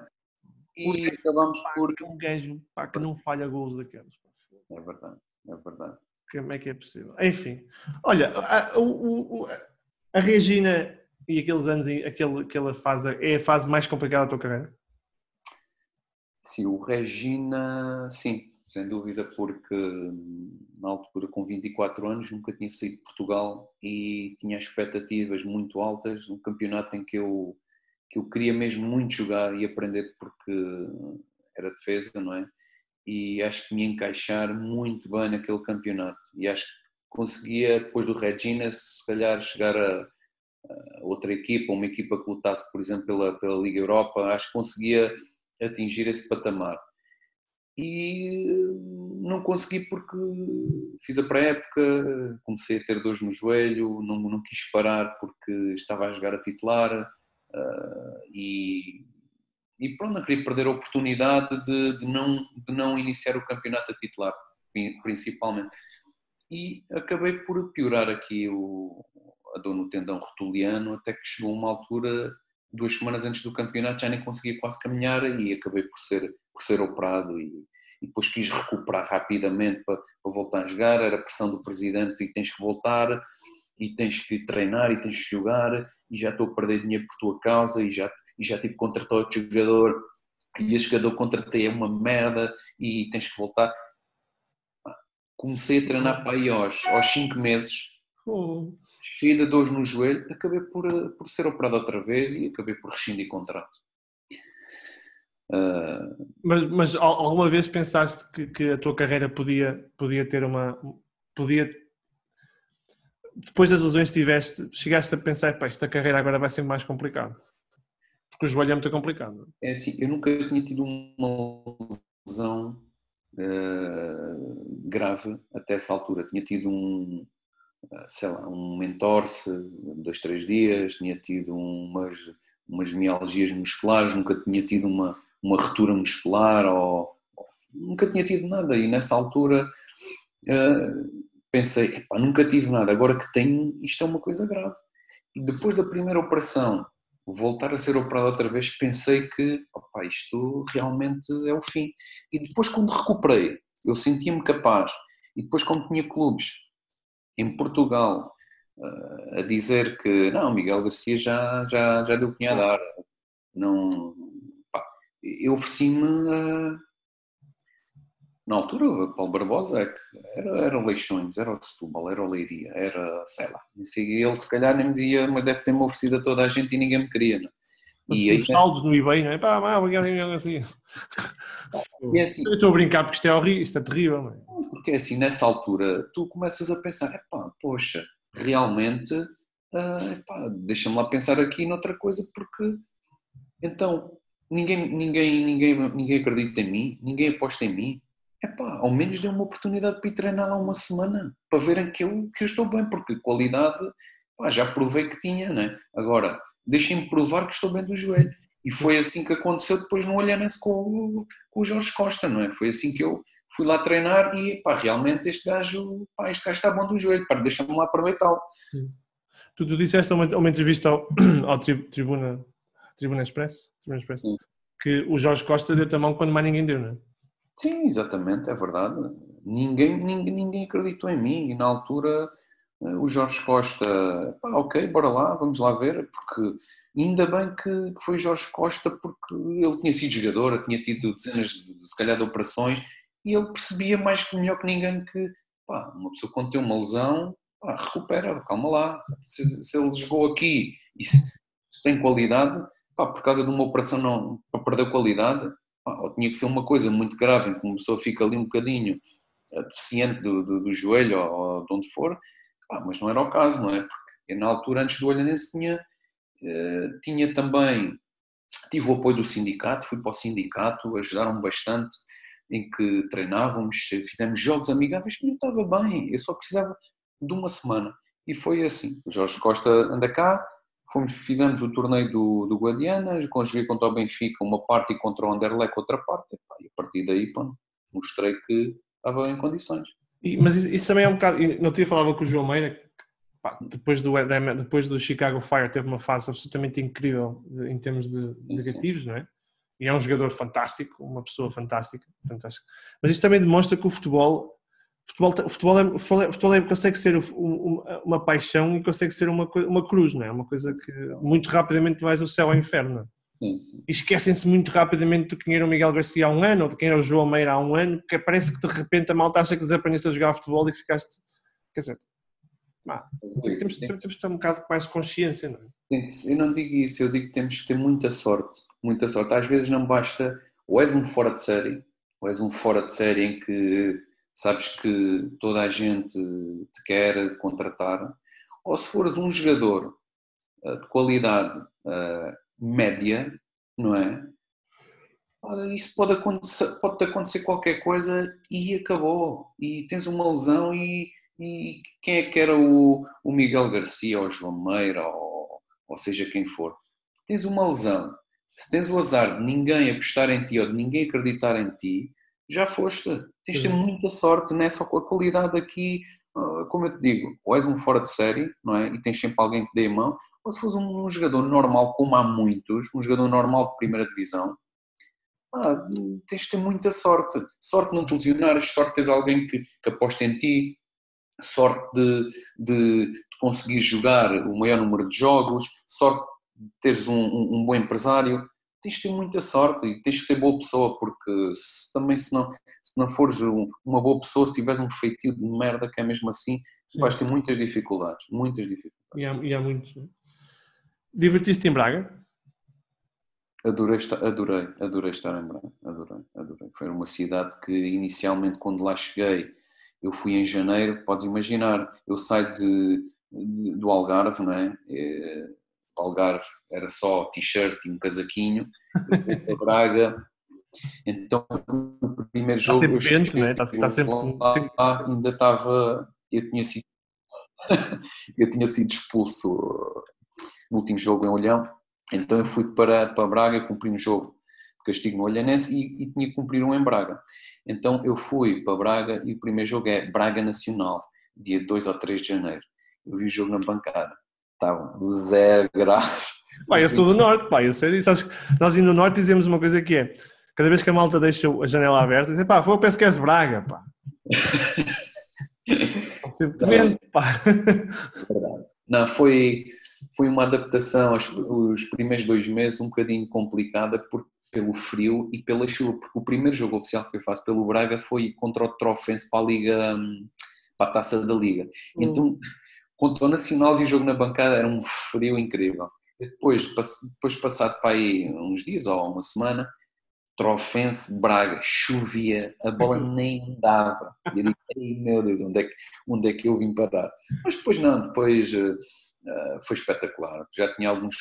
E Porque- acabámos Pá, por. que um gajo pá, que não falha gols daqueles. É verdade, é verdade. Como é que é possível? Enfim, olha, a, o- o- a Regina e aqueles anos, aquele, aquela fase, é a fase mais complicada da tua carreira? Sim, o Regina, sim, sem dúvida, porque hum, na altura, com 24 anos, nunca tinha saído de Portugal e tinha expectativas muito altas, um campeonato em que eu, que eu queria mesmo muito jogar e aprender, porque era defesa, não é? E acho que me encaixar muito bem naquele campeonato. E acho que conseguia, depois do Regina, se calhar chegar a, outra equipa, uma equipa que lutasse, por exemplo, pela, pela Liga Europa, acho que conseguia atingir esse patamar. E não consegui porque fiz a pré-época, comecei a ter dores no joelho, não, não quis parar porque estava a jogar a titular e, e pronto, não queria perder a oportunidade de, de não, de não iniciar o campeonato a titular, pri- principalmente. E acabei por piorar aqui o, a dor no tendão rotuliano, até que chegou uma altura duas semanas antes do campeonato já nem conseguia quase caminhar e acabei por ser, por ser operado e, e depois quis recuperar rapidamente para, para voltar a jogar, era pressão do presidente e tens que voltar e tens que treinar e tens que jogar e já estou a perder dinheiro por tua causa e já, e já tive que contratar outro jogador e esse jogador contratei é uma merda e tens que voltar. Comecei a treinar para aí aos 5 meses, Oh. cheio de dores no joelho, acabei por, eh, por ser operado outra vez e acabei por rescindir contrato. Ah, Mas, mas al- alguma vez pensaste que, que a tua carreira podia, podia ter uma. Podia. Depois das lesões tiveste, chegaste a pensar, pá, esta carreira agora vai ser mais complicada. Porque o joelho é muito complicado. É assim, eu nunca tinha tido uma lesão eh, grave até essa altura. Tinha tido um, eh, sei lá, um entorse, dois, três dias, tinha tido umas, umas mialgias musculares, nunca tinha tido uma, uma retura muscular, ou, nunca tinha tido nada. E nessa altura eh, pensei, "Epá, nunca tive nada, agora que tenho, isto é uma coisa grave. E depois da primeira operação, voltar a ser operado outra vez, pensei que opá, isto realmente é o fim. E depois, quando recuperei, eu sentia-me capaz. E depois, como tinha clubes em Portugal eh, a dizer que não, Miguel Garcia já, já, já deu o que tinha a dar. Não, pá, eu ofereci-me a- na altura, o Paulo Barbosa é era, era Leixões, era o Setúbal, era o Leiria, era, sei lá, ele se calhar nem me dizia, mas deve ter-me oferecido a toda a gente e ninguém me queria, não é? E os saldos no eBay, não é? Pá, pá, assim. (laughs) É assim- Eu estou a brincar porque isto é horrível, isto é terrível. Não é? Porque assim, nessa altura, tu começas a pensar, epá, poxa, realmente, epá, deixa-me lá pensar aqui noutra coisa, porque então ninguém, ninguém, ninguém, ninguém acredita em mim, ninguém aposta em mim. Epá, ao menos dê uma oportunidade para ir treinar lá uma semana, para verem que eu, que eu estou bem, porque qualidade, pá, já provei que tinha, né? Agora, deixem-me provar que estou bem do joelho. E foi assim que aconteceu depois no Olhanense com, o- com o Jorge Costa, não é? Foi assim que eu fui lá treinar e, pá, realmente este gajo, pá, este gajo está bom do joelho, pá, deixa-me lá aproveitá-lo. Tu, tu disseste a uma, uma entrevista ao, (clears throat) ao tri- Tribuna, Tribuna Express, Tribuna Express Sim. que o Jorge Costa deu-te a mão quando mais ninguém deu, não é? Sim, exatamente, é verdade. Ninguém, ninguém, ninguém acreditou em mim e na altura eh, o Jorge Costa, pá, ok, bora lá, vamos lá ver, porque ainda bem que, que foi Jorge Costa porque ele tinha sido jogador, tinha tido dezenas de, se calhar, de operações e ele percebia mais que melhor que ninguém que pá, uma pessoa quando tem uma lesão, pá, recupera, calma lá, se, se ele jogou aqui e se, se tem qualidade, pá, por causa de uma operação não, para perder qualidade, ou tinha que ser uma coisa muito grave em que uma pessoa fica ali um bocadinho eh, deficiente do, do, do joelho ou, de onde for, pá, mas não era o caso, não é? Porque na altura, antes do Olhanense, tinha, eh, tinha também, tive o apoio do sindicato, fui para o sindicato, ajudaram-me bastante, em que treinávamos, fizemos jogos amigáveis, e eu estava bem, eu só precisava de uma semana. E foi assim, o Jorge Costa anda cá, fomos, fizemos o torneio do, do Guadiana, joguei contra o Benfica uma parte e contra o Anderlecht outra parte, e, pá, e a partir daí pá, mostrei que estava em condições. E- mas isso, isso também é um bocado. Não tinha falava com o João Meira, que, pá, depois, do, depois do Chicago Fire teve uma fase absolutamente incrível em termos de Sim, negativos, não é? E é um jogador fantástico, uma pessoa fantástica, fantástica. Mas isto também demonstra que o futebol, futebol, o futebol, é, futebol, é, futebol é- consegue ser um- uma paixão e consegue ser uma, uma cruz, não é? Uma coisa que muito rapidamente vais do céu ao inferno. Sim, sim. e esquecem-se muito rapidamente de quem era o Miguel Garcia há um ano ou de quem era o João Meira há um ano, porque parece que de repente a malta acha que desaprendeste a jogar futebol e que ficaste. Quer dizer, temos, temos, temos de ter um bocado mais consciência, não é? Eu não digo isso, eu digo que temos que ter muita sorte, muita sorte. Às vezes não basta, ou és um fora de série, ou és um fora de série em que sabes que toda a gente te quer contratar, ou se fores um jogador eh, de qualidade eh, média, não é? Isso pode acontecer, pode acontecer qualquer coisa e acabou. E tens uma lesão e, e quem é que era o, o Miguel Garcia ou o João Meira ou, ou seja quem for? Tens uma lesão. Se tens o azar de ninguém apostar em ti ou de ninguém acreditar em ti, já foste. Tens de ter Uhum. muita sorte, não é só com a qualidade aqui, ah, como eu te digo, ou és um fora de série, não é? E tens sempre alguém que dê a mão, ou se fores um, um jogador normal, como há muitos, um jogador normal de primeira divisão, ah, tens de ter muita sorte. Sorte de não te lesionares, sorte de teres alguém que, que aposta em ti. sorte de, de, de conseguir jogar o maior número de jogos, sorte de teres um, um, um bom empresário, tens de ter muita sorte e tens que ser boa pessoa, porque se, também se não, se não fores uma boa pessoa, se tiveres um feitio de merda que é mesmo assim, Sim. vais ter muitas dificuldades, muitas dificuldades. E há, e há muitos. Divertiste em Braga? Adorei, adorei, adorei estar em Braga, adorei, adorei. Foi uma cidade que inicialmente quando lá cheguei, eu fui em janeiro, podes imaginar, eu saio de, de do Algarve, não é? é Algarve era só t-shirt e um casaquinho, a Braga, então o primeiro jogo... Está sempre vento, não é? Está, está sempre, lá, sempre... Ainda estava, eu tinha sido, (laughs) eu tinha sido expulso no último jogo em Olhão, então eu fui para, para Braga cumprir um jogo de castigo no Olhanense e, e tinha que cumprir um em Braga. Então eu fui para Braga e o primeiro jogo é Braga Nacional, dia 2 ou 3 de janeiro. Eu vi o jogo na bancada estavam zero graus. Pá, eu sou do Norte, pá, eu sei disso. Nós no Norte dizemos uma coisa que é, cada vez que a malta deixa a janela aberta, dizem, pá, eu penso que és Braga, pá. (laughs) Sempre vento, pá. Verdade. Não, foi, foi uma adaptação, os, os primeiros dois meses um bocadinho complicada por, pelo frio e pela chuva, porque o primeiro jogo oficial que eu faço pelo Braga foi contra o Trofense para a Liga, hum, para a Taça da Liga. Hum. Contra o Nacional de jogo na bancada era um frio incrível. Depois, depois passado para aí uns dias ou uma semana, Trofense, Braga, chovia, a bola (laughs) nem dava. E eu digo, meu Deus, onde é, que, onde é que eu vim parar? Mas depois não, depois uh, foi espetacular. Já tinha alguns,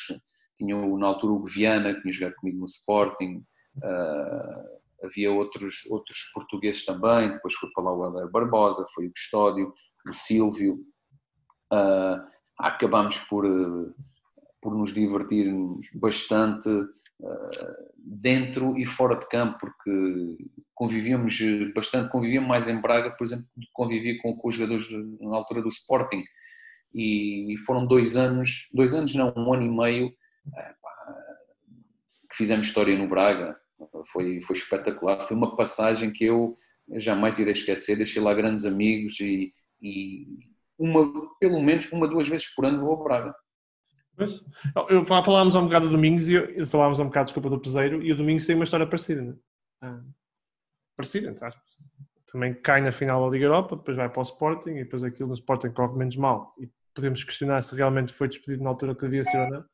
tinha na altura o Viana, que tinha jogado comigo no Sporting, uh, havia outros, outros portugueses também, depois foi para lá o Helder Barbosa, foi o Custódio, o Silvio, uh, acabamos por, uh, por nos divertir bastante uh, dentro e fora de campo, porque convivíamos bastante, convivíamos mais em Braga, por exemplo, convivia com, com os jogadores na altura do Sporting, e foram dois anos, dois anos não, um ano e meio, que fizemos história no Braga, foi, foi espetacular, foi uma passagem que eu jamais irei esquecer, deixei lá grandes amigos e, e, uma, pelo menos uma, duas vezes por ano vou a Braga. Pois. Eu, falámos há um bocado do Domingos e eu, falámos há um bocado, desculpa, do Peseiro e o Domingos tem uma história parecida, né? ah. Parecida, entre aspas. Também cai na final da Liga Europa, depois vai para o Sporting e depois aquilo no Sporting corre menos mal e podemos questionar se realmente foi despedido na altura que devia ser ou não.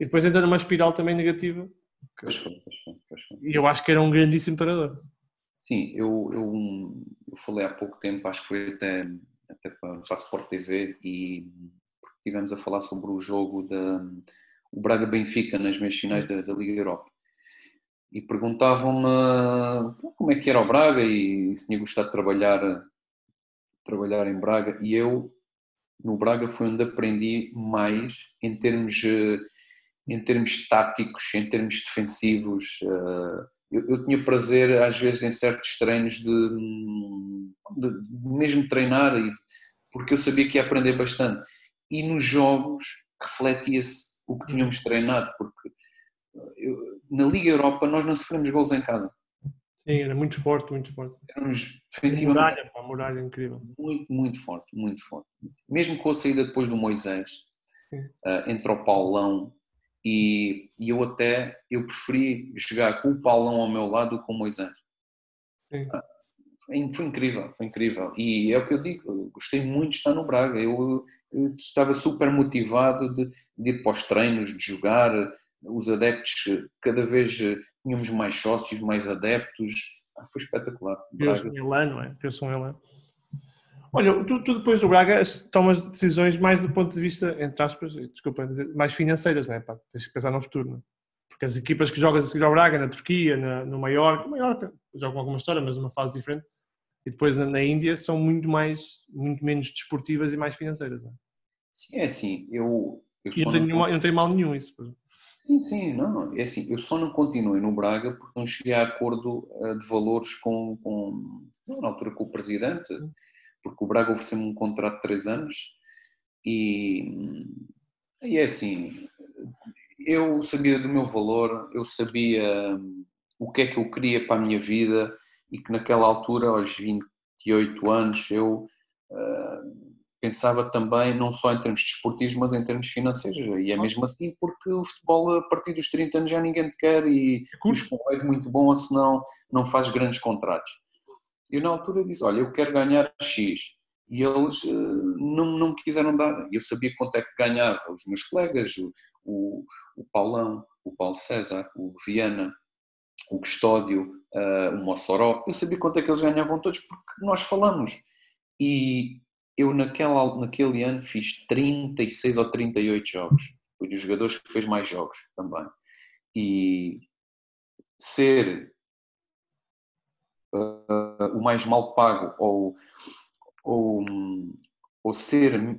E depois entra numa espiral também negativa. Que... Pois foi, pois foi, pois foi. E eu acho que era um grandíssimo treinador. Sim, eu, eu, eu falei há pouco tempo, acho que foi até até para, a Sport TV, e estivemos a falar sobre o jogo da o Braga-Benfica nas meias finais da, da, Liga Europa. E perguntavam-me como é que era o Braga e se tinha gostado de trabalhar, trabalhar em Braga. E eu, no Braga, foi onde aprendi mais em termos, em termos táticos, em termos defensivos. Uh, eu, eu, tinha prazer, às vezes, em certos treinos, de, de, de mesmo treinar, e, porque eu sabia que ia aprender bastante. E nos jogos refletia-se o que tínhamos treinado, porque eu, na Liga Europa nós não sofremos gols em casa. Sim, era muito forte, muito forte. Éramos defensivamente. Muralha, a muralha incrível. Muito, muito forte, muito forte. Mesmo com a saída depois do Moisés, uh, entre o Paulão e, e, eu até eu preferi jogar com o Paulão ao meu lado do que com o Moisés. Sim. Ah, foi incrível, foi incrível. E é o que eu digo, gostei muito de estar no Braga. Eu, eu estava super motivado de, de, ir para os treinos, de jogar. Os adeptos, cada vez tínhamos mais sócios, mais adeptos. Ah, foi espetacular. Deus um não é? Deus um Elano. Olha, tu, tu, depois do Braga tomas decisões mais do ponto de vista, entre aspas, desculpa dizer, mais financeiras, não é? Pá, tens que pensar no futuro, não é? Porque as equipas que jogas a seguir ao Braga, na Turquia, na, no Maiorca, Maiorca, jogam alguma história, mas numa fase diferente, e depois na, na Índia são muito mais, muito menos desportivas e mais financeiras, não é? Sim, é assim, eu... eu não tenho, não... não tenho mal nenhum isso. Sim, sim, não, é assim, eu só não continuei no Braga porque não cheguei a acordo eh, de valores com, com na altura com o presidente, porque o Braga ofereceu-me um contrato de três anos e, e é assim, eu sabia do meu valor, eu sabia hum, o que é que eu queria para a minha vida e que naquela altura, aos 28 anos, eu uh, pensava também não só em termos desportivos, mas em termos financeiros. E é mesmo assim porque o futebol, a partir dos 30 anos, já ninguém te quer e os é muito bom, senão não fazes grandes contratos. Eu, na altura, disse: Olha, eu quero ganhar X. E eles uh, não, não quiseram dar. Eu sabia quanto é que ganhava os meus colegas, o, o, o Paulão, o Paulo César, o Viana, o Custódio, uh, o Mossoró. Eu sabia quanto é que eles ganhavam todos porque nós falamos. E eu naquela, naquele ano fiz 36 ou 38 jogos. Fui dos jogadores que fez mais jogos também. E ser uh, o mais mal pago ou, ou, ou ser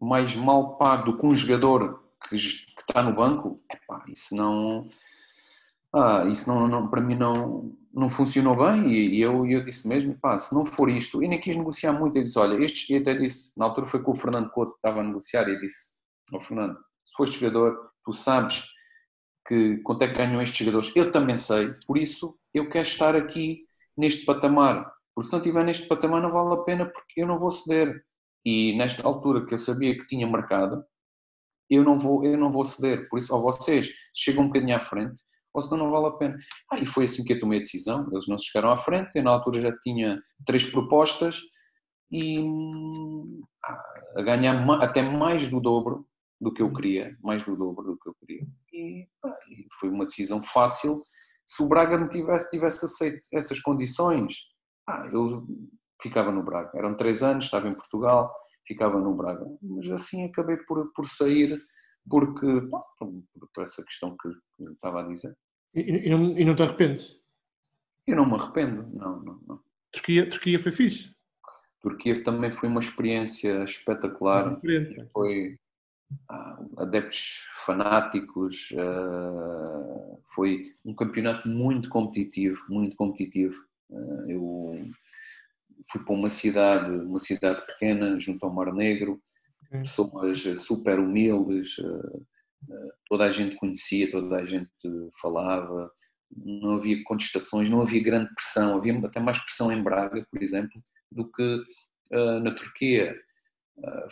mais mal pago do que um jogador que, que está no banco, epá, isso não ah, isso não, não, para mim não, não funcionou bem e, eu, eu disse mesmo, pá, se não for isto, e nem quis negociar muito, eu disse, olha, estes, e até disse, na altura foi com o Fernando Couto que estava a negociar e disse, ó oh, Fernando, se foste jogador, tu sabes que quanto é que ganham estes jogadores, eu também sei, por isso eu quero estar aqui neste patamar, porque se não estiver neste patamar não vale a pena porque eu não vou ceder. E nesta altura que eu sabia que tinha mercado, eu não vou, eu não vou ceder. Por isso, ou vocês chegam um bocadinho à frente, ou senão não vale a pena. Ah, e foi assim que eu tomei a decisão. Eles não se chegaram à frente, eu na altura já tinha três propostas e ah, a ganhar até mais do dobro do que eu queria, mais do dobro do que eu queria. E, foi uma decisão fácil. Se o Braga me tivesse, tivesse aceito essas condições, ah, eu ficava no Braga. Eram três anos, estava em Portugal, ficava no Braga. Mas assim acabei por, por sair porque, por essa questão que, que estava a dizer. E, e, não, e não te arrependes? Eu não me arrependo, não, não, não. Turquia, Turquia foi fixe? Turquia também foi uma experiência espetacular. Foi adeptos fanáticos, ah, foi um campeonato muito competitivo, muito competitivo. Ah, eu fui para uma cidade, uma cidade pequena, junto ao Mar Negro, pessoas super humildes, toda a gente conhecia, toda a gente falava, não havia contestações, não havia grande pressão, havia até mais pressão em Braga, por exemplo, do que na Turquia.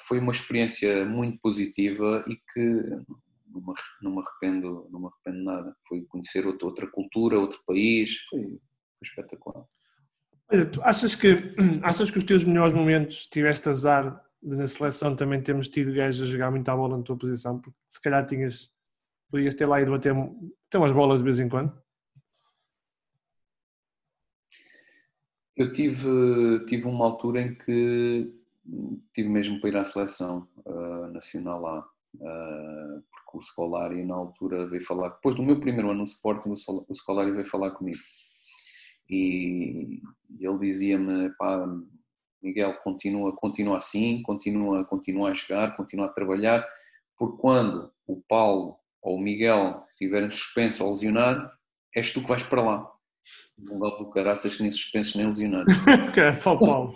Foi uma experiência muito positiva e que não me, não me arrependo, não me arrependo nada. Foi conhecer outra, outra cultura, outro país, foi, foi espetacular. Olha, tu achas que, (clears throat) achas que os teus melhores momentos tiveste azar na seleção também temos tido gajos a jogar muito à bola na tua posição, porque se calhar tinhas, podias ter lá ido bater, ter umas bolas de vez em quando. Eu tive, tive uma altura em que tive mesmo para ir à seleção uh, nacional lá, uh, porque o Scolari na altura veio falar, depois do meu primeiro ano no Sporting, o Scolari veio falar comigo. E, ele dizia-me, pá, Miguel continua, continua assim, continua, continua a jogar, continua a trabalhar, porque quando o Paulo ou o Miguel estiverem suspenso ou lesionado, és tu que vais para lá. Não dá do caraças nem suspensos nem lesionados. (laughs) O Paulo.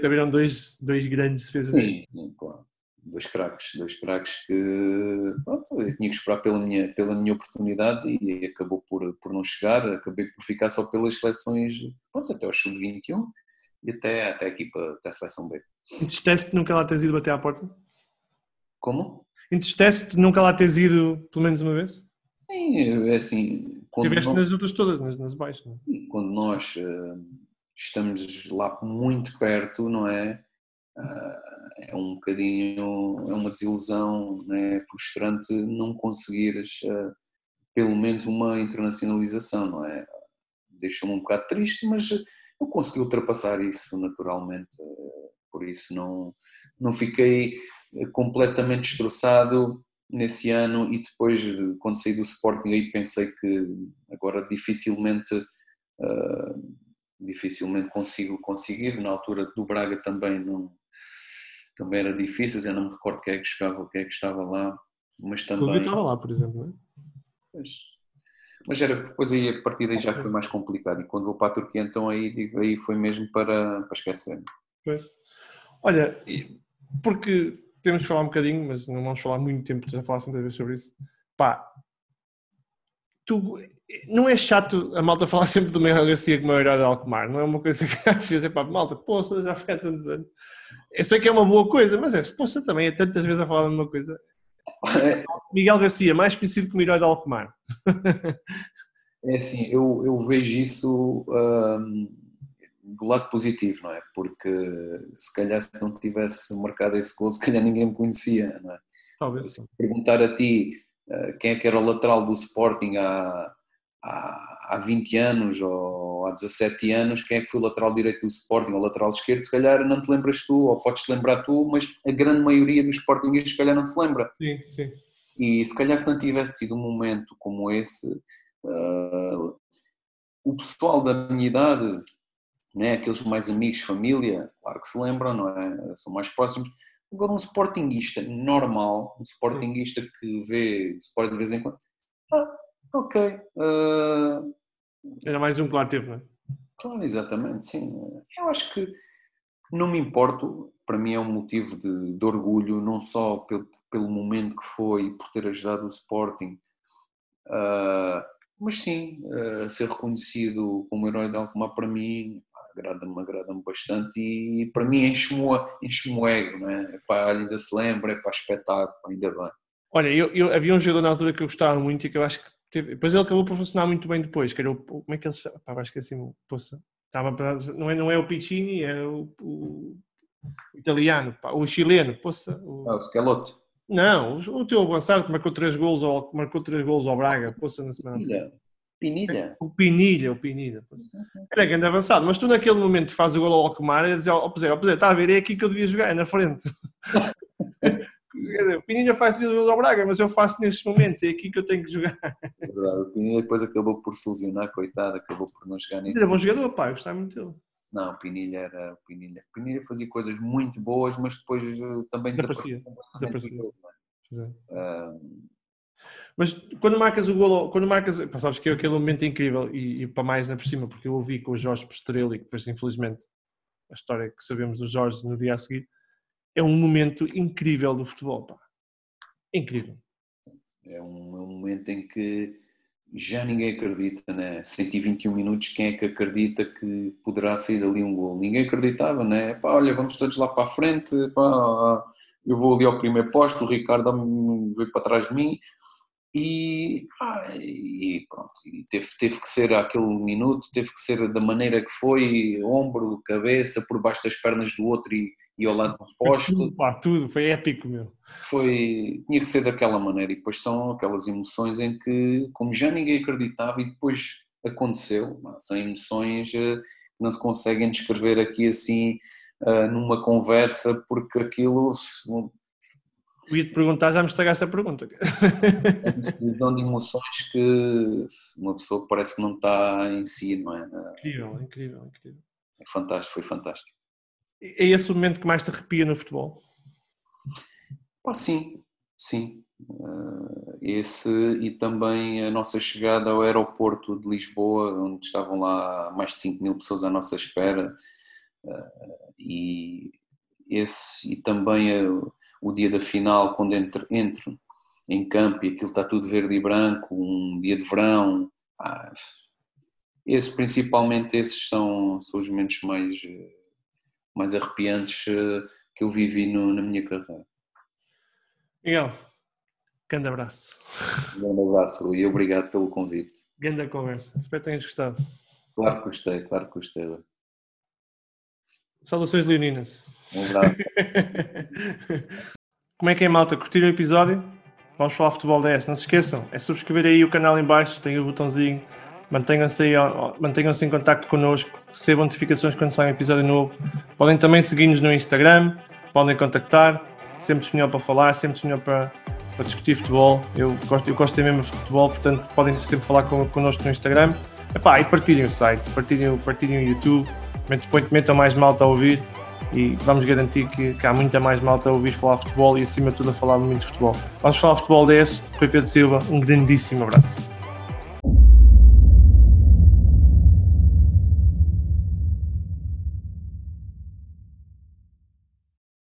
também eram dois, dois grandes defesas. Sim, sim, claro dois craques, dois craques que pronto, eu tinha que esperar pela minha, pela minha oportunidade e acabou por, por não chegar, acabei por ficar só pelas seleções pronto, até ao sub-21 e até, até aqui para até a seleção B. Entristece-te nunca lá teres ido bater à porta? Como? Entristece-te nunca lá teres ido pelo menos uma vez? Sim, é assim. Tiveste nós, nas outras todas, nas, nas baixas. Não? É? Quando nós uh, estamos lá muito perto, não é? Uh, é um bocadinho, é uma desilusão, é frustrante não conseguires uh, pelo menos uma internacionalização, não é? Deixou-me um bocado triste, mas eu consegui ultrapassar isso naturalmente, uh, por isso não, não fiquei completamente destroçado nesse ano e depois quando saí do Sporting aí pensei que agora dificilmente uh, dificilmente consigo conseguir, na altura do Braga também não também era difícil, eu não me recordo quem é que jogava, quem é que estava lá, mas também... O estava lá, por exemplo, não é? Mas, mas era, depois aí a partir daí já foi mais complicado e quando vou para a Turquia então aí, aí foi mesmo para, para esquecer. Pois. Olha, porque temos que falar um bocadinho, mas não vamos falar muito tempo, já falaste tantas vezes sobre isso. Pá, tu, não é chato a malta falar sempre do Miguel Garcia como o herói de Alcomar, não é uma coisa que (laughs) às vezes é para malta, poça, já foi há tantos anos. Eu sei que é uma boa coisa, mas é, poça também é tantas vezes a falar da mesma coisa. Miguel Garcia, mais conhecido como herói de Alcomar. É assim, eu, eu vejo isso hum, do lado positivo, não é? Porque se calhar se não tivesse marcado esse gol, se calhar ninguém me conhecia, não é? Talvez. Se perguntar a ti uh, quem é que era o lateral do Sporting há, há, há 20 anos ou há 17 anos, quem é que foi o lateral direito do Sporting ou lateral esquerdo, se calhar não te lembras tu, ou podes te lembrar tu, mas a grande maioria dos Sportingistas se calhar não se lembra. Sim, sim. E se calhar se não tivesse tido um momento como esse, uh, o pessoal da minha idade, né, aqueles mais amigos, família, claro que se lembram, não é? São mais próximos. Agora um Sportingista normal, um Sportingista que vê Sport de vez em quando, ah, ok. Uh, Era mais um que lá teve, não é? Claro, exatamente, sim. Eu acho que não me importo, para mim é um motivo de, de orgulho, não só pelo, pelo, momento que foi e por ter ajudado o Sporting, uh, mas sim, uh, ser reconhecido como herói de Alcomar para mim agrada-me, agrada-me bastante e, para mim enche-me enche o ego, não é? Epá, ainda se lembra, é para espetáculo, ainda bem. Olha, eu, eu, havia um jogador na altura que eu gostava muito e que eu acho que teve, depois ele acabou por funcionar muito bem depois, que era o, como é que ele se chama? Pá, acho que assim, poça, estava, não, é, não é o Piccini, é o, o, italiano, pá, o chileno, poça. O... Ah, o Scalotto. Não, o, o teu avançado que marcou três golos ao, marcou três golos ao Braga, poça, na semana. Pinilha. Pinilha. O Pinilha, o Pinilha. Era grande avançado, mas tu naquele momento faz o gol ao Alcomar e dizes ao Peseiro, ao está a ver, é aqui que eu devia jogar, é na frente. (laughs) Quer dizer, o Pinilha faz três gols ao Braga, mas eu faço nestes momentos, é aqui que eu tenho que jogar. É verdade, o Pinilha depois acabou por se lesionar, coitado, acabou por não jogar nisso. Mas é bom jogador, pá, eu gostava muito dele. Não, o Pinilha era. O Pinilha. O Pinilha fazia coisas muito boas, mas depois uh, também desaparecia. Desaparecia. desaparecia. Uh, mas quando marcas o golo, quando marcas, pá, sabes que é aquele momento incrível e, e para mais na por cima, porque eu ouvi com o Jorge Pestrelli, que depois infelizmente a história que sabemos do Jorge no dia a seguir, é um momento incrível do futebol, pá. Incrível. É um, é um momento em que já ninguém acredita, né? 121 minutos, quem é que acredita que poderá sair dali um gol? Ninguém acreditava, né? Pá, olha, vamos todos lá para a frente, pá, eu vou ali ao primeiro posto, o Ricardo veio para trás de mim, e, e pronto, e teve, teve que ser aquele minuto, teve que ser da maneira que foi, ombro, cabeça, por baixo das pernas do outro e, e ao lado do posto. Tudo, pá, tudo, foi épico, meu. Foi, tinha que ser daquela maneira, e depois são aquelas emoções em que, como já ninguém acreditava, e depois aconteceu, são emoções eh, que não se conseguem descrever aqui assim eh, numa conversa, porque aquilo eu ia te perguntar, já me estragaste a pergunta. É uma explosão de emoções que uma pessoa parece que não está em si, não é? Incrível, incrível, incrível. É fantástico, foi fantástico. É esse o momento que mais te arrepia no futebol? Pá, sim, sim. Uh, esse e também a nossa chegada ao aeroporto de Lisboa, onde estavam lá mais de 5 mil pessoas à nossa espera. Uh, e esse e também o dia da final, quando entro, entro em campo e aquilo está tudo verde e branco, um dia de verão. Ah, esse, principalmente esses são, são os momentos mais, mais arrepiantes eh, que eu vivi no, na minha carreira. Miguel, grande abraço. Grande abraço, e obrigado pelo convite. Grande conversa, espero que tenhas gostado. Claro que gostei, claro que gostei. Saudações leoninas. Um abraço. (laughs) Como é que é, malta? Curtiram o episódio? Vamos falar futebol 10. Não se esqueçam, é subscrever aí o canal em baixo, tem o botãozinho. Mantenham-se aí, mantenham-se em contato connosco, recebam notificações quando sai um episódio novo. Podem também seguir-nos no Instagram, podem contactar, sempre disponível para falar, sempre disponível para, para discutir futebol. Eu gosto, eu gosto mesmo de futebol, portanto podem sempre falar con, connosco no Instagram. Epá, e partilhem o site, partilhem, partilhem o YouTube, metam mais malta a ouvir e vamos garantir que, que, há muita mais malta a ouvir falar futebol e acima de tudo a falar muito futebol. Vamos falar futebol 10, Rui Pedro Silva, um grandíssimo abraço.